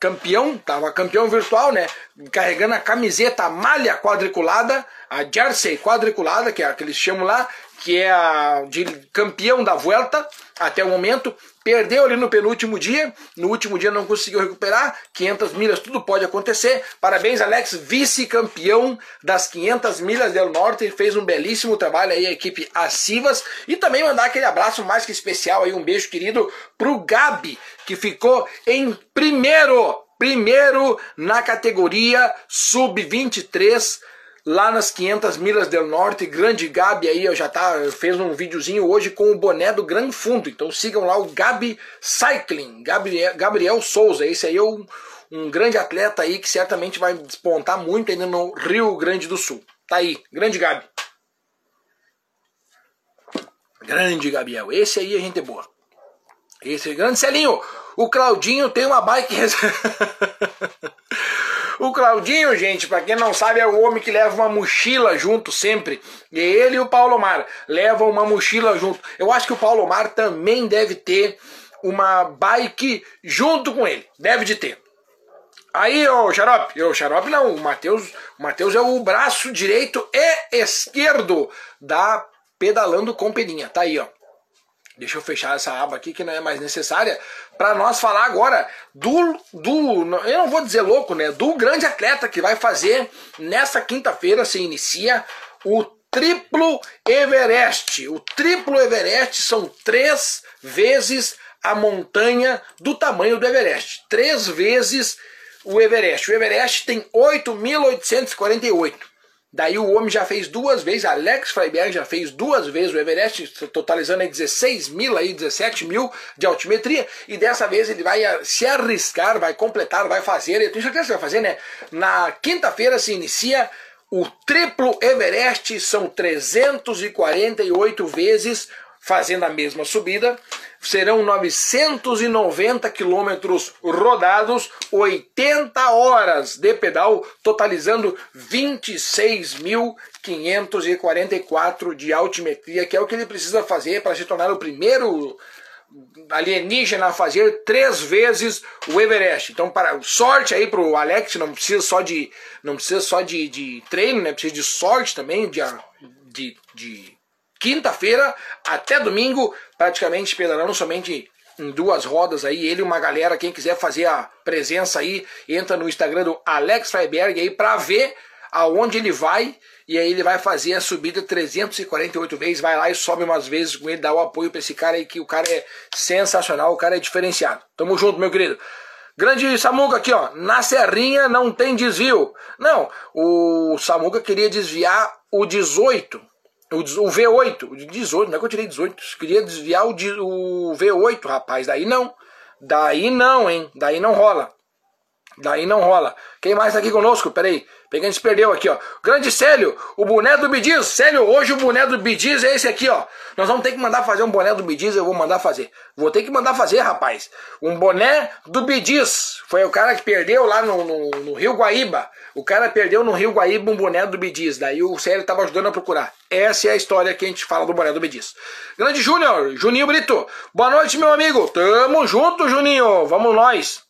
A: Campeão, tava campeão virtual, né? Carregando a camiseta a malha quadriculada, a jersey quadriculada, que é a que eles chamam lá, que é a de campeão da Vuelta até o momento. Perdeu ali no penúltimo dia, no último dia não conseguiu recuperar, 500 milhas, tudo pode acontecer. Parabéns, Alex, vice-campeão das 500 milhas del Norte, fez um belíssimo trabalho aí a equipe Acivas e também mandar aquele abraço mais que especial aí, um beijo querido pro Gabi, que ficou em primeiro, primeiro na categoria sub-23 lá nas 500 milhas del norte, grande Gabi aí, eu já tá, fez um videozinho hoje com o boné do Gran Fundo, então sigam lá o Gabi Cycling, Gabriel, Gabriel Souza, esse aí é um, um grande atleta aí que certamente vai despontar muito ainda no Rio Grande do Sul. Tá aí, grande Gabi. Grande Gabriel, esse aí a gente é boa. Esse grande Celinho, o Claudinho tem uma bike O Claudinho, gente, para quem não sabe, é o homem que leva uma mochila junto sempre. E ele e o Paulo Mar levam uma mochila junto. Eu acho que o Paulo Mar também deve ter uma bike junto com ele. Deve de ter. Aí, ô Xarope, o Xarope não, o Matheus, o Matheus é o braço direito e esquerdo da Pedalando com Pedinha. Tá aí, ó. Deixa eu fechar essa aba aqui que não é mais necessária para nós falar agora do, do, eu não vou dizer louco, né? Do grande atleta que vai fazer nessa quinta-feira se inicia o triplo Everest. O triplo Everest são três vezes a montanha do tamanho do Everest. Três vezes o Everest. O Everest tem 8.848. Daí o homem já fez duas vezes, Alex Freiberg já fez duas vezes o Everest, totalizando aí 16 mil, aí 17 mil de altimetria, e dessa vez ele vai ah, se arriscar, vai completar, vai fazer, eu tenho certeza que vai fazer, né? Na quinta-feira se inicia o triplo Everest, são 348 vezes fazendo a mesma subida. Serão 990 quilômetros rodados, 80 horas de pedal, totalizando 26.544 de altimetria, que é o que ele precisa fazer para se tornar o primeiro alienígena a fazer três vezes o Everest. Então, para sorte aí para o Alex, não precisa só de não precisa só de, de treino, né? Precisa de sorte também, de, de, de quinta-feira até domingo, praticamente pedalando somente em duas rodas aí, ele e uma galera, quem quiser fazer a presença aí, entra no Instagram do Alex Freiberg aí para ver aonde ele vai, e aí ele vai fazer a subida 348 vezes, vai lá e sobe umas vezes com ele, dá o apoio para esse cara aí, que o cara é sensacional, o cara é diferenciado. Tamo junto, meu querido. Grande Samuca aqui, ó. Na Serrinha não tem desvio. Não, o Samuca queria desviar o 18. O, o V8, o 18, não é que eu tirei 18. Queria desviar o, o V8, rapaz. Daí não. Daí não, hein? Daí não rola. Daí não rola. Quem mais tá aqui conosco? Peraí. Peguei, a gente perdeu aqui, ó. Grande Célio, o boné do Bidiz. Célio, hoje o boné do Bidiz é esse aqui, ó. Nós vamos ter que mandar fazer um boné do Bidiz, eu vou mandar fazer. Vou ter que mandar fazer, rapaz. Um boné do Bidiz. Foi o cara que perdeu lá no, no, no Rio Guaíba. O cara perdeu no Rio Guaíba um boné do Bidiz. Daí o Célio tava ajudando a procurar. Essa é a história que a gente fala do boné do Bidiz. Grande Júnior, Juninho Brito. Boa noite, meu amigo. Tamo junto, Juninho. Vamos nós.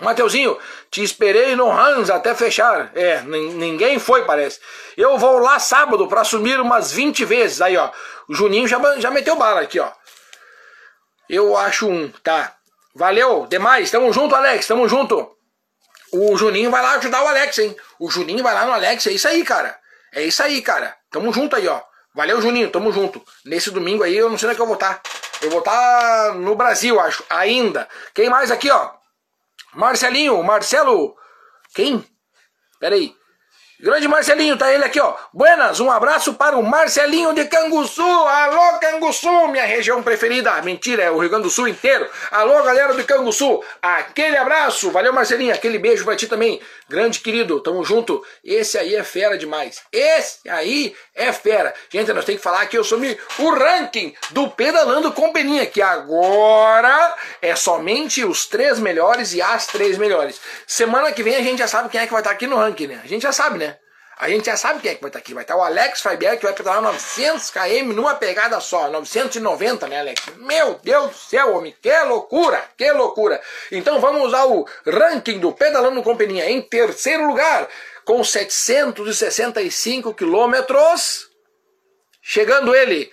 A: Mateuzinho, te esperei no Hans até fechar. É, ninguém foi, parece. Eu vou lá sábado para assumir umas 20 vezes. Aí, ó. O Juninho já, já meteu bala aqui, ó. Eu acho um, tá. Valeu, demais. Tamo junto, Alex. Tamo junto. O Juninho vai lá ajudar o Alex, hein? O Juninho vai lá no Alex. É isso aí, cara. É isso aí, cara. Tamo junto aí, ó. Valeu, Juninho. Tamo junto. Nesse domingo aí, eu não sei onde é que eu vou estar. Tá. Eu vou estar tá no Brasil, acho. Ainda. Quem mais aqui, ó? Marcelinho, Marcelo. Quem? Peraí. Grande Marcelinho, tá ele aqui, ó. Buenas, um abraço para o Marcelinho de Canguçu. Alô, Canguçu, minha região preferida. Mentira, é o Rio Grande do Sul inteiro. Alô, galera do Canguçu. Aquele abraço. Valeu, Marcelinho. Aquele beijo pra ti também. Grande querido, tamo junto. Esse aí é fera demais. Esse aí é fera. Gente, nós temos que falar que eu sou o ranking do Pedalando com Peninha, que agora é somente os três melhores e as três melhores. Semana que vem a gente já sabe quem é que vai estar aqui no ranking, né? A gente já sabe, né? A gente já sabe quem é que vai estar aqui. Vai estar o Alex Fabier, que vai pedalar 900 km numa pegada só. 990, né, Alex? Meu Deus do céu, homem. Que loucura, que loucura. Então vamos usar o ranking do Pedalando Companhia. Em terceiro lugar, com 765 quilômetros. Chegando ele,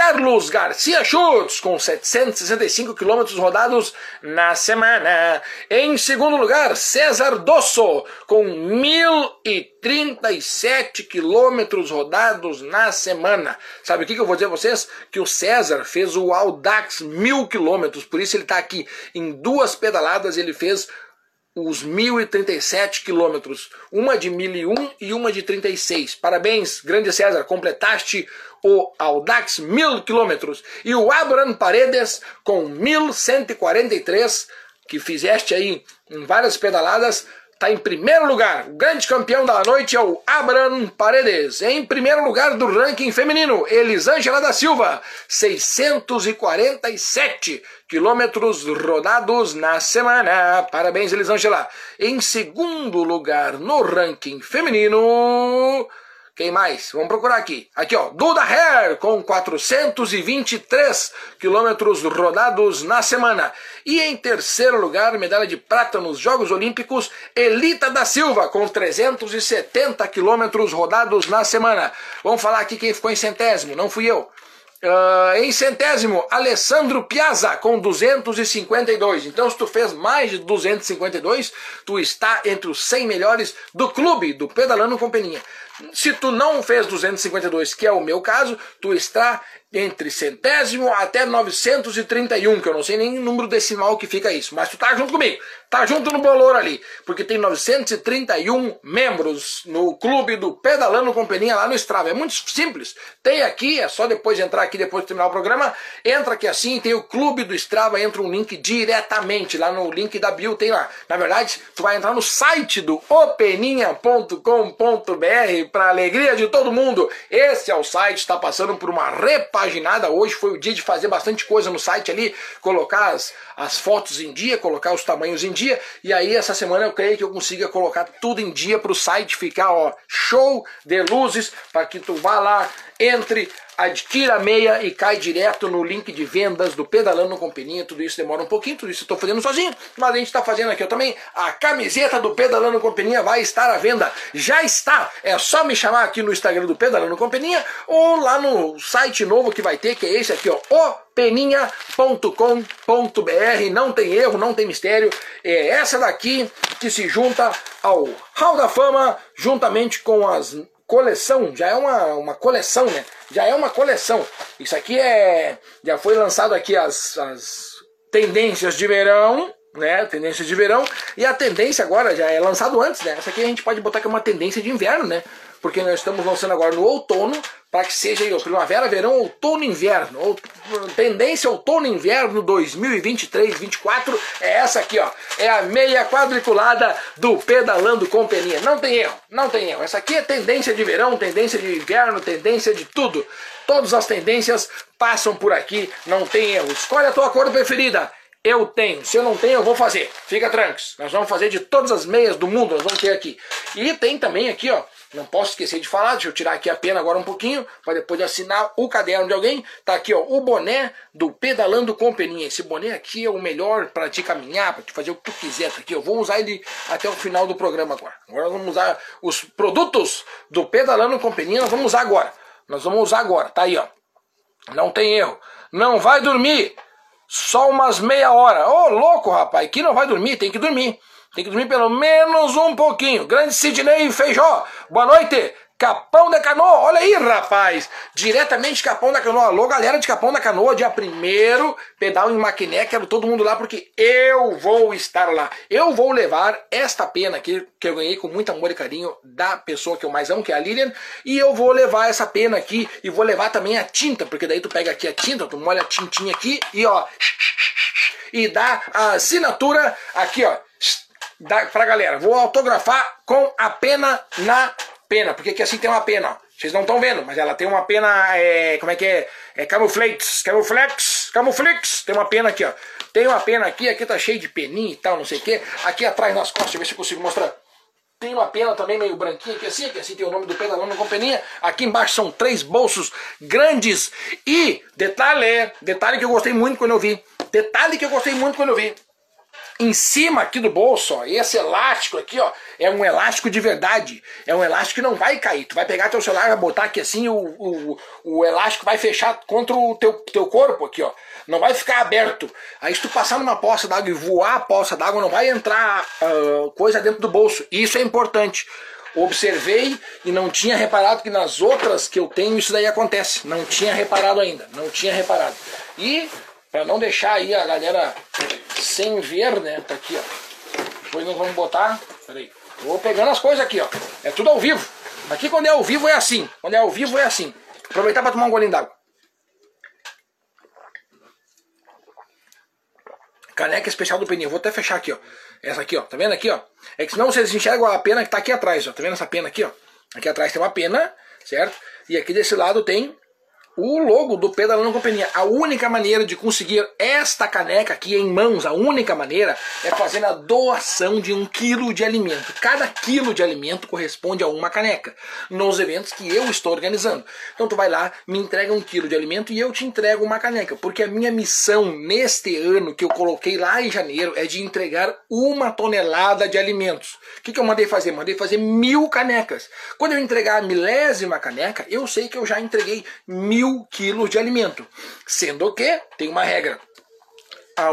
A: Carlos Garcia Schultz, com 765 quilômetros rodados na semana. Em segundo lugar, César Dosso, com 1.037 quilômetros rodados na semana. Sabe o que, eu vou dizer a vocês? Que o César fez o Audax mil quilômetros, por isso ele está aqui. Em duas pedaladas ele fez os 1.037 quilômetros, uma de 1.001 e uma de 36. Parabéns, grande César, completaste o Audax 1.000 quilômetros. E o Abraham Paredes com 1.143, que fizeste aí em várias pedaladas, está em primeiro lugar. O grande campeão da noite é o Abraham Paredes. Em primeiro lugar do ranking feminino, Elisângela da Silva, 647 quilômetros rodados na semana. Parabéns, Elisângela. Em segundo lugar no ranking feminino, quem mais? Vamos procurar aqui. Aqui, ó. Duda Hair, com 423 quilômetros rodados na semana. E em terceiro lugar, medalha de prata nos Jogos Olímpicos, Elita da Silva, com 370 quilômetros rodados na semana. Vamos falar aqui quem ficou em centésimo, não fui eu. Uh, em centésimo, Alessandro Piazza com 252. Então, se tu fez mais de 252, tu está entre os 100 melhores do clube do Pedalando Companhia. Se tu não fez 252, que é o meu caso, tu está entre centésimo até 931, que eu não sei nem o número decimal que fica isso, mas tu tá junto comigo, tá junto no bolor ali, porque tem 931 membros no clube do Pedalando Companhia lá no Strava. É muito simples. Tem aqui, é só depois entrar aqui, depois de terminar o programa, entra aqui assim, tem o clube do Strava, entra um link diretamente lá no link da bio, tem lá. Na verdade, tu vai entrar no site do openinha.com.br para alegria de todo mundo. Esse é o site, está passando por uma repa repaginada. Hoje foi o dia de fazer bastante coisa no site ali, colocar as, as fotos em dia, colocar os tamanhos em dia. E aí essa semana eu creio que eu consiga colocar tudo em dia para o site ficar ó, show de luzes para que tu vá lá, entre adquira a meia e cai direto no link de vendas do Pedalando com Peninha. Tudo isso demora um pouquinho, tudo isso estou fazendo sozinho, mas a gente está fazendo aqui eu também. A camiseta do Pedalando com Peninha vai estar à venda. Já está! É só me chamar aqui no Instagram do Pedalando com Peninha ou lá no site novo que vai ter, que é esse aqui, ó, peninha.com.br. Não tem erro, não tem mistério. É essa daqui que se junta ao Hall da Fama, juntamente com as coleção, já é uma, uma coleção, né? Já é uma coleção. Isso aqui é. Já foi lançado aqui as, as tendências de verão. né? Tendência de verão. E a tendência agora já é lançado antes, né? Essa aqui a gente pode botar que é uma tendência de inverno, né? Porque nós estamos lançando agora no outono, para que seja aí, primavera, verão, outono, inverno. Tendência outono, inverno 2023, 24 é essa aqui, ó. É a meia quadriculada do Pedalando Companhia. Não tem erro, não tem erro. Essa aqui é tendência de verão, tendência de inverno, tendência de tudo. Todas as tendências passam por aqui, não tem erro. Escolhe a tua cor preferida. Eu tenho. Se eu não tenho, eu vou fazer. Fica tranquilo. Nós vamos fazer de todas as meias do mundo, nós vamos ter aqui. E tem também aqui, ó. Não posso esquecer de falar, deixa eu tirar aqui a pena agora um pouquinho, para depois de assinar o caderno de alguém. Tá aqui, ó, o boné do Pedalando com Peninha. Esse boné aqui é o melhor para te caminhar, para te fazer o que tu quiser. Tá aqui, eu vou usar ele até o final do programa agora. Agora nós vamos usar os produtos do Pedalando com Peninha, nós vamos usar agora. Nós vamos usar agora, tá aí, ó. Não tem erro. Não vai dormir. Só umas meia hora. Ô, oh, louco, rapaz, que não vai dormir, tem que dormir. Tem que dormir pelo menos um pouquinho. Grande Sidney Feijó, boa noite. Capão da Canoa, olha aí, rapaz! Diretamente de Capão da Canoa. Alô, galera de Capão da Canoa, dia primeiro, pedal em Maquiné, quero todo mundo lá porque eu vou estar lá. Eu vou levar esta pena aqui, que eu ganhei com muito amor e carinho da pessoa que eu mais amo, que é a Lilian, e eu vou levar essa pena aqui e vou levar também a tinta, porque daí tu pega aqui a tinta, tu molha a tintinha aqui e ó, e dá a assinatura aqui, ó, dá pra galera. Vou autografar com a pena na pena, porque aqui assim tem uma pena, ó. Vocês não estão vendo, mas ela tem uma pena, é, como é que é? É camuflex, camuflex, camuflex, tem uma pena aqui, ó. Tem uma pena aqui, aqui tá cheio de peninha e tal, não sei o que. Aqui atrás nas costas, deixa eu ver se eu consigo mostrar. Tem uma pena também meio branquinha aqui assim, que assim tem o nome do pedalão com peninha. Aqui embaixo são três bolsos grandes. E, detalhe, detalhe que eu gostei muito quando eu vi. Detalhe que eu gostei muito quando eu vi. Em cima aqui do bolso, ó, esse elástico aqui, ó, é um elástico de verdade. É um elástico que não vai cair. Tu vai pegar teu celular, vai botar aqui assim, o, o, o elástico vai fechar contra o teu, teu corpo aqui, ó. Não vai ficar aberto. Aí se tu passar numa poça d'água e voar a poça d'água, não vai entrar uh, coisa dentro do bolso. Isso é importante. Observei e não tinha reparado que nas outras que eu tenho isso daí acontece. Não tinha reparado ainda. Não tinha reparado. E para não deixar aí a galera sem ver, né? Tá aqui, ó. Depois nós vamos botar. Peraí. Vou pegando as coisas aqui, ó. É tudo ao vivo. Aqui quando é ao vivo é assim. Quando é ao vivo é assim. Aproveitar para tomar um golinho d'água. Caneca especial do Peninho. Vou até fechar aqui, ó. Essa aqui, ó. Tá vendo aqui, ó? É que senão vocês enxergam a pena que tá aqui atrás, ó. Tá vendo essa pena aqui, ó? Aqui atrás tem uma pena, certo? E aqui desse lado tem o logo do Pedalando Companhia. A única maneira de conseguir esta caneca aqui em mãos, a única maneira é fazendo a doação de um quilo de alimento. Cada quilo de alimento corresponde a uma caneca nos eventos que eu estou organizando. Então tu vai lá, me entrega um quilo de alimento e eu te entrego uma caneca, porque a minha missão neste ano que eu coloquei lá em janeiro é de entregar uma tonelada de alimentos. O que, que eu mandei fazer? Mandei fazer mil canecas. Quando eu entregar a milésima caneca, eu sei que eu já entreguei mil mil quilos de alimento. Sendo que tem uma regra.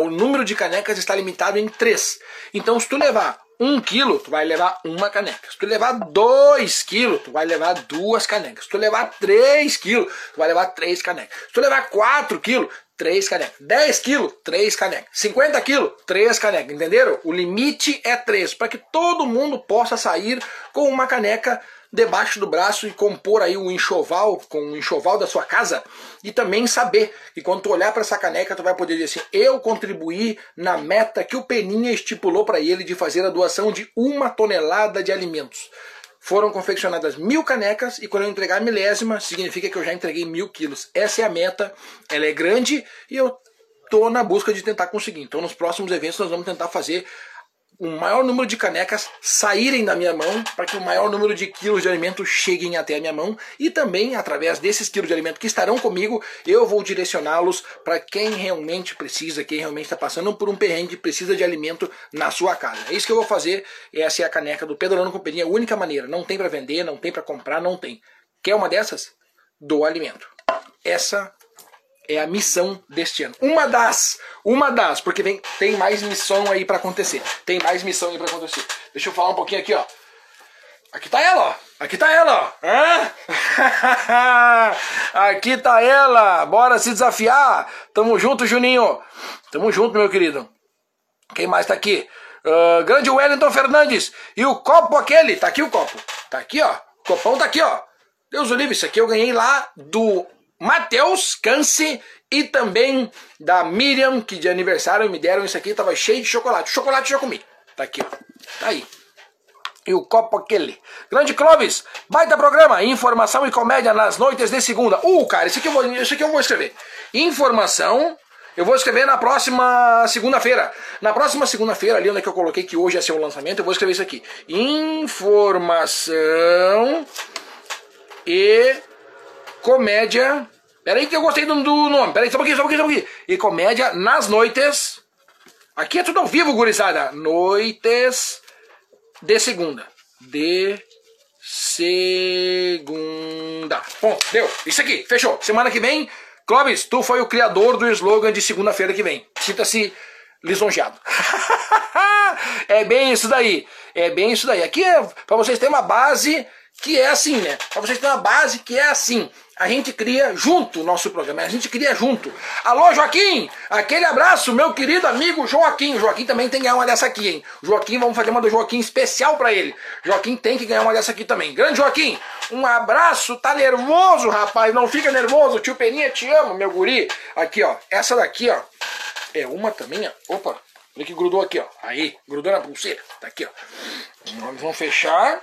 A: O número de canecas está limitado em três. Então, se tu levar um quilo, tu vai levar uma caneca. Se tu levar dois quilos, tu vai levar duas canecas. Se tu levar três quilos, tu vai levar três canecas. Se tu levar quatro quilos, três canecas. 10 quilos, três canecas. 50 quilos, três canecas. Entenderam? O limite é três, para que todo mundo possa sair com uma caneca debaixo do braço e compor aí um enxoval com o um enxoval da sua casa e também saber que quando tu olhar para essa caneca tu vai poder dizer assim, eu contribuí na meta que o Peninha estipulou para ele de fazer a doação de uma tonelada de alimentos. Foram confeccionadas mil canecas e quando eu entregar a milésima, significa que eu já entreguei mil quilos. Essa é a meta, ela é grande e eu estou na busca de tentar conseguir. Então nos próximos eventos nós vamos tentar fazer o maior número de canecas saírem da minha mão para que o maior número de quilos de alimento cheguem até a minha mão e também através desses quilos de alimento que estarão comigo eu vou direcioná-los para quem realmente precisa, quem realmente está passando por um perrengue precisa de alimento na sua casa. É isso que eu vou fazer. Essa é a caneca do Pedalando Companhia, a única maneira. Não tem para vender, não tem para comprar, não tem. Quer uma dessas? Do alimento. Essa é a missão deste ano. Uma das, uma das, porque vem, tem mais missão aí para acontecer. Tem mais missão aí para acontecer. Deixa eu falar um pouquinho aqui, ó. Aqui tá ela, ó. Aqui tá ela, ó. aqui tá ela. Bora se desafiar. Tamo junto, Juninho. Tamo junto, meu querido. Quem mais tá aqui? Uh, grande Wellington Fernandes. E o copo aquele. Tá aqui o copo. Tá aqui, ó. O copão tá aqui, ó. Deus o livre, isso aqui eu ganhei lá do Matheus Cance e também da Miriam, que de aniversário me deram isso aqui. Tava cheio de chocolate. Chocolate já comi. Tá aqui, ó. Tá aí. E o copo aquele. Grande Clóvis, baita programa. Informação e comédia nas noites de segunda. Uh, cara, isso aqui eu vou, isso aqui eu vou escrever. Informação eu vou escrever na próxima segunda-feira. Na próxima segunda-feira, ali onde é que eu coloquei que hoje ia ser o lançamento, eu vou escrever isso aqui. Informação e comédia. Peraí que eu gostei do, do nome. Peraí, só um pouquinho, só um pouquinho, só um pouquinho. E comédia nas noites. Aqui é tudo ao vivo, gurizada. Noites de segunda. De segunda. Bom, deu. Isso aqui, fechou. Semana que vem Clóvis, tu foi o criador do slogan de segunda-feira que vem. Sinta-se lisonjeado. é bem isso daí. É bem isso daí. Aqui é para vocês terem uma base que é assim, né? Para vocês terem uma base que é assim. A gente cria junto o nosso programa, a gente cria junto. Alô, Joaquim! Aquele abraço, meu querido amigo Joaquim. O Joaquim também tem que ganhar uma dessa aqui, hein? Joaquim, vamos fazer uma do Joaquim especial para ele. Joaquim tem que ganhar uma dessa aqui também. Grande Joaquim, um abraço. Tá nervoso, rapaz? Não fica nervoso. Tio Peninha, te amo, meu guri. Aqui, ó. Essa daqui, ó. É uma também, ó. Opa, olha que grudou aqui, ó. Aí, grudou na pulseira. Tá aqui, ó. Vamos fechar.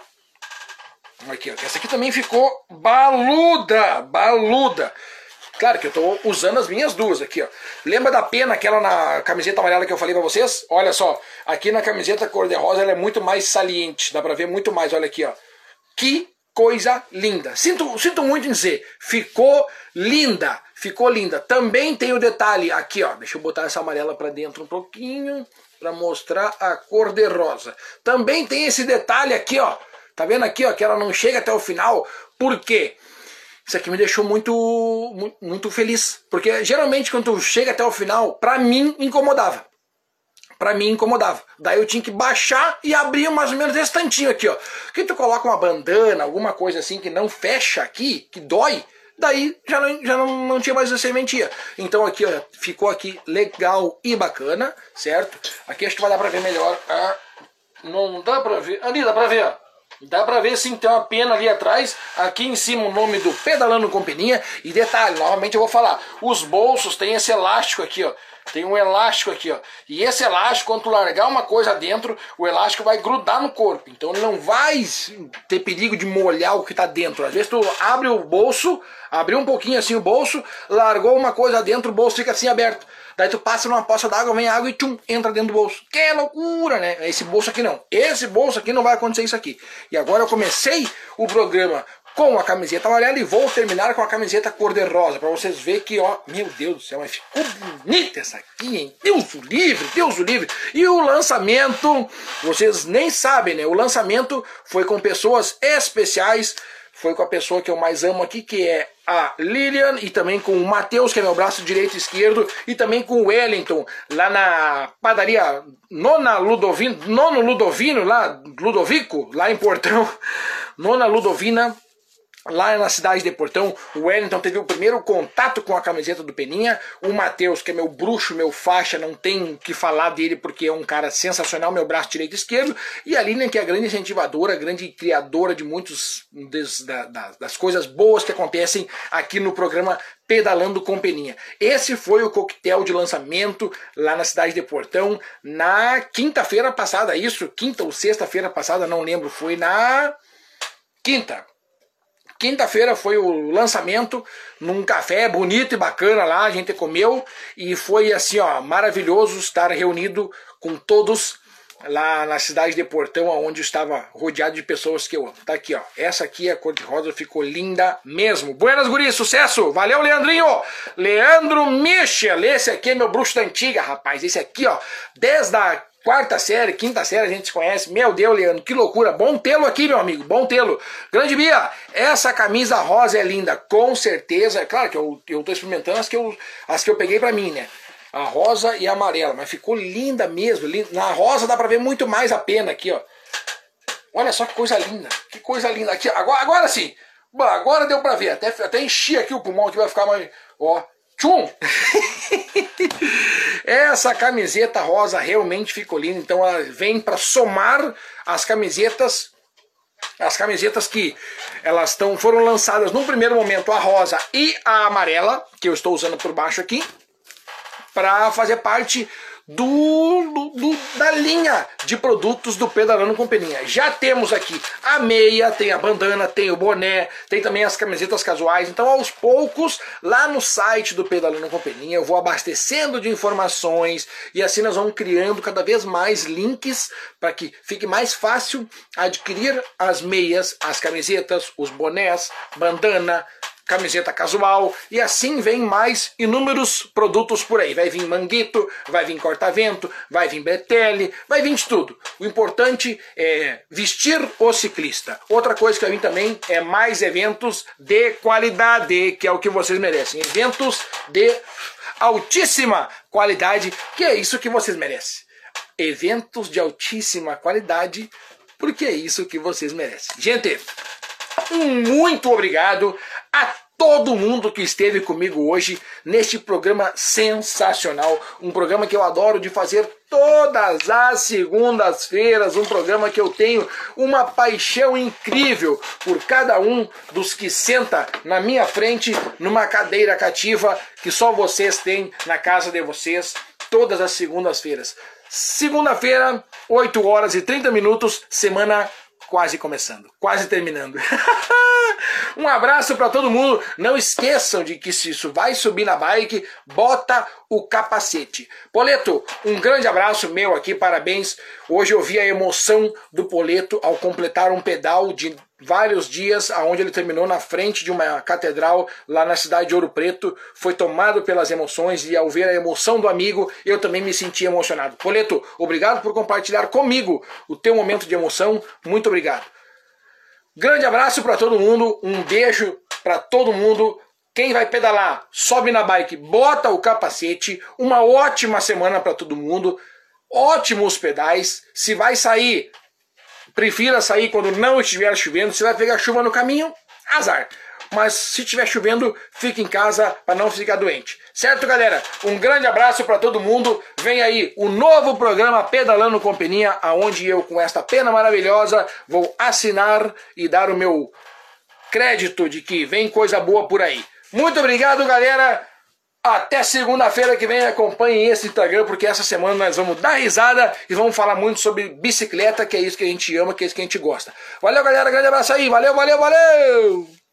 A: Aqui, ó. Essa aqui também ficou baluda, baluda. Claro que eu estou usando as minhas duas aqui, ó. Lembra da pena aquela na camiseta amarela que eu falei para vocês? Olha só, aqui na camiseta cor-de-rosa ela é muito mais saliente, dá para ver muito mais, olha aqui, ó. Que coisa linda. Sinto, sinto muito em dizer, ficou linda, ficou linda. Também tem o detalhe aqui, ó. Deixa eu botar essa amarela para dentro um pouquinho para mostrar a cor de rosa. Também tem esse detalhe aqui, ó Tá vendo aqui, ó, que ela não chega até o final? Por quê? Isso aqui me deixou muito, muito feliz. Porque geralmente quando chega até o final, pra mim incomodava. Pra mim incomodava. Daí eu tinha que baixar e abrir mais ou menos esse tantinho aqui, ó. Que tu coloca uma bandana, alguma coisa assim que não fecha aqui, que dói, daí já não, já não, não tinha mais a serventia. Então aqui, ó, ficou aqui legal e bacana, certo? Aqui acho que vai dar pra ver melhor. Ah, não dá pra ver. Ali dá pra ver, ó. Dá pra ver sim, tem uma pena ali atrás, aqui em cima o nome do Pedalando Companhia. E detalhe, novamente eu vou falar, os bolsos tem esse elástico aqui, ó. Tem um elástico aqui, ó. E esse elástico, quando tu largar uma coisa dentro, o elástico vai grudar no corpo. Então não vai ter perigo de molhar o que tá dentro. Às vezes tu abre o bolso, abriu um pouquinho assim o bolso, largou uma coisa dentro, o bolso fica assim aberto. Daí tu passa numa poça d'água, vem água e tchum, entra dentro do bolso. Que loucura, né? Esse bolso aqui não. Esse bolso aqui não vai acontecer isso aqui. E agora eu comecei o programa com a camiseta amarela e vou terminar com a camiseta cor-de-rosa, para vocês verem que, ó, meu Deus do céu, mas ficou bonita essa aqui, hein? Deus o livre, Deus o livre. E o lançamento, vocês nem sabem, né? O lançamento foi com pessoas especiais, foi com a pessoa que eu mais amo aqui, que é a Lilian e também com o Matheus, que é meu braço direito e esquerdo, e também com o Wellington, lá na padaria Nona Ludovino, Nono Ludovino, lá, Ludovico, lá em Portão, Nona Ludovina, Lá na cidade de Portão, o Wellington teve o primeiro contato com a camiseta do Peninha. O Matheus, que é meu bruxo, meu faixa, não tem que falar dele porque é um cara sensacional, meu braço direito e esquerdo. E a Lilian, que é a grande incentivadora, grande criadora de muitos des, da, da, das coisas boas que acontecem aqui no programa Pedalando com Peninha. Esse foi o coquetel de lançamento lá na cidade de Portão na quinta-feira passada, isso, quinta ou sexta-feira passada, não lembro, foi na quinta. Quinta-feira foi o lançamento num café bonito e bacana lá, a gente comeu e foi assim, ó, maravilhoso estar reunido com todos lá na cidade de Portão, onde estava rodeado de pessoas que eu amo. Tá aqui, ó. Essa aqui, a cor de rosa, ficou linda mesmo. Buenas, guri, sucesso! Valeu, Leandrinho! Leandro Michel, esse aqui é meu bruxo da antiga, rapaz. Esse aqui, ó, desde a quarta série, quinta série a gente se conhece. Meu Deus, Leandro, que loucura. Bom tê-lo aqui, meu amigo, bom tê-lo. Grande Bia, essa camisa rosa é linda, com certeza. É claro que eu, eu tô experimentando as que eu, as que eu peguei pra mim, né? A rosa e a amarela, mas ficou linda mesmo. Linda. Na rosa dá pra ver muito mais a pena aqui, ó. Olha só que coisa linda, que coisa linda. Aqui, agora, agora sim, agora deu pra ver. Até, até enchi aqui o pulmão que vai ficar mais. Ó, Tchum! Essa camiseta rosa realmente ficou linda, então ela vem para somar as camisetas as camisetas que elas estão foram lançadas no primeiro momento a rosa e a amarela, que eu estou usando por baixo aqui, para fazer parte do, do, da linha de produtos do Pedalando com Peninha. Já temos aqui a meia, tem a bandana, tem o boné, tem também as camisetas casuais. Então, aos poucos, lá no site do Pedalando com Peninha, eu vou abastecendo de informações e assim nós vamos criando cada vez mais links para que fique mais fácil adquirir as meias, as camisetas, os bonés, bandana, camiseta casual e assim vem mais inúmeros produtos por aí. Vai vir manguito, vai vir corta-vento, vai vir bretelle, vai vir de tudo. O importante é vestir o ciclista. Outra coisa que vai vir também é mais eventos de qualidade, que é o que vocês merecem. Eventos de altíssima qualidade, que é isso que vocês merecem. Eventos de altíssima qualidade, porque é isso que vocês merecem. Gente, muito obrigado a todo mundo que esteve comigo hoje neste programa sensacional, um programa que eu adoro de fazer todas as segundas-feiras, um programa que eu tenho uma paixão incrível por cada um dos que senta na minha frente numa cadeira cativa que só vocês têm na casa de vocês todas as segundas-feiras. Segunda-feira, 8 horas e 30 minutos, semana quase começando, quase terminando. um abraço para todo mundo. Não esqueçam de que se isso vai subir na bike, bota o capacete. Poleto, um grande abraço meu aqui, parabéns. Hoje eu vi a emoção do Poleto ao completar um pedal de vários dias, aonde ele terminou na frente de uma catedral lá na cidade de Ouro Preto, foi tomado pelas emoções e ao ver a emoção do amigo, eu também me senti emocionado. Poleto, obrigado por compartilhar comigo o teu momento de emoção. Muito obrigado. Grande abraço para todo mundo, um beijo para todo mundo. Quem vai pedalar, sobe na bike, bota o capacete. Uma ótima semana para todo mundo. Ótimos pedais. Se vai sair, prefira sair quando não estiver chovendo. Se vai pegar chuva no caminho, azar. Mas se estiver chovendo, fique em casa para não ficar doente. Certo, galera? Um grande abraço para todo mundo. Vem aí o novo programa Pedalando com Peninha, aonde eu com esta pena maravilhosa vou assinar e dar o meu crédito de que vem coisa boa por aí. Muito obrigado, galera. Até segunda-feira que vem acompanhem esse Instagram, porque essa semana nós vamos dar risada e vamos falar muito sobre bicicleta, que é isso que a gente ama, que é isso que a gente gosta. Valeu, galera. Grande abraço aí. Valeu, valeu, valeu!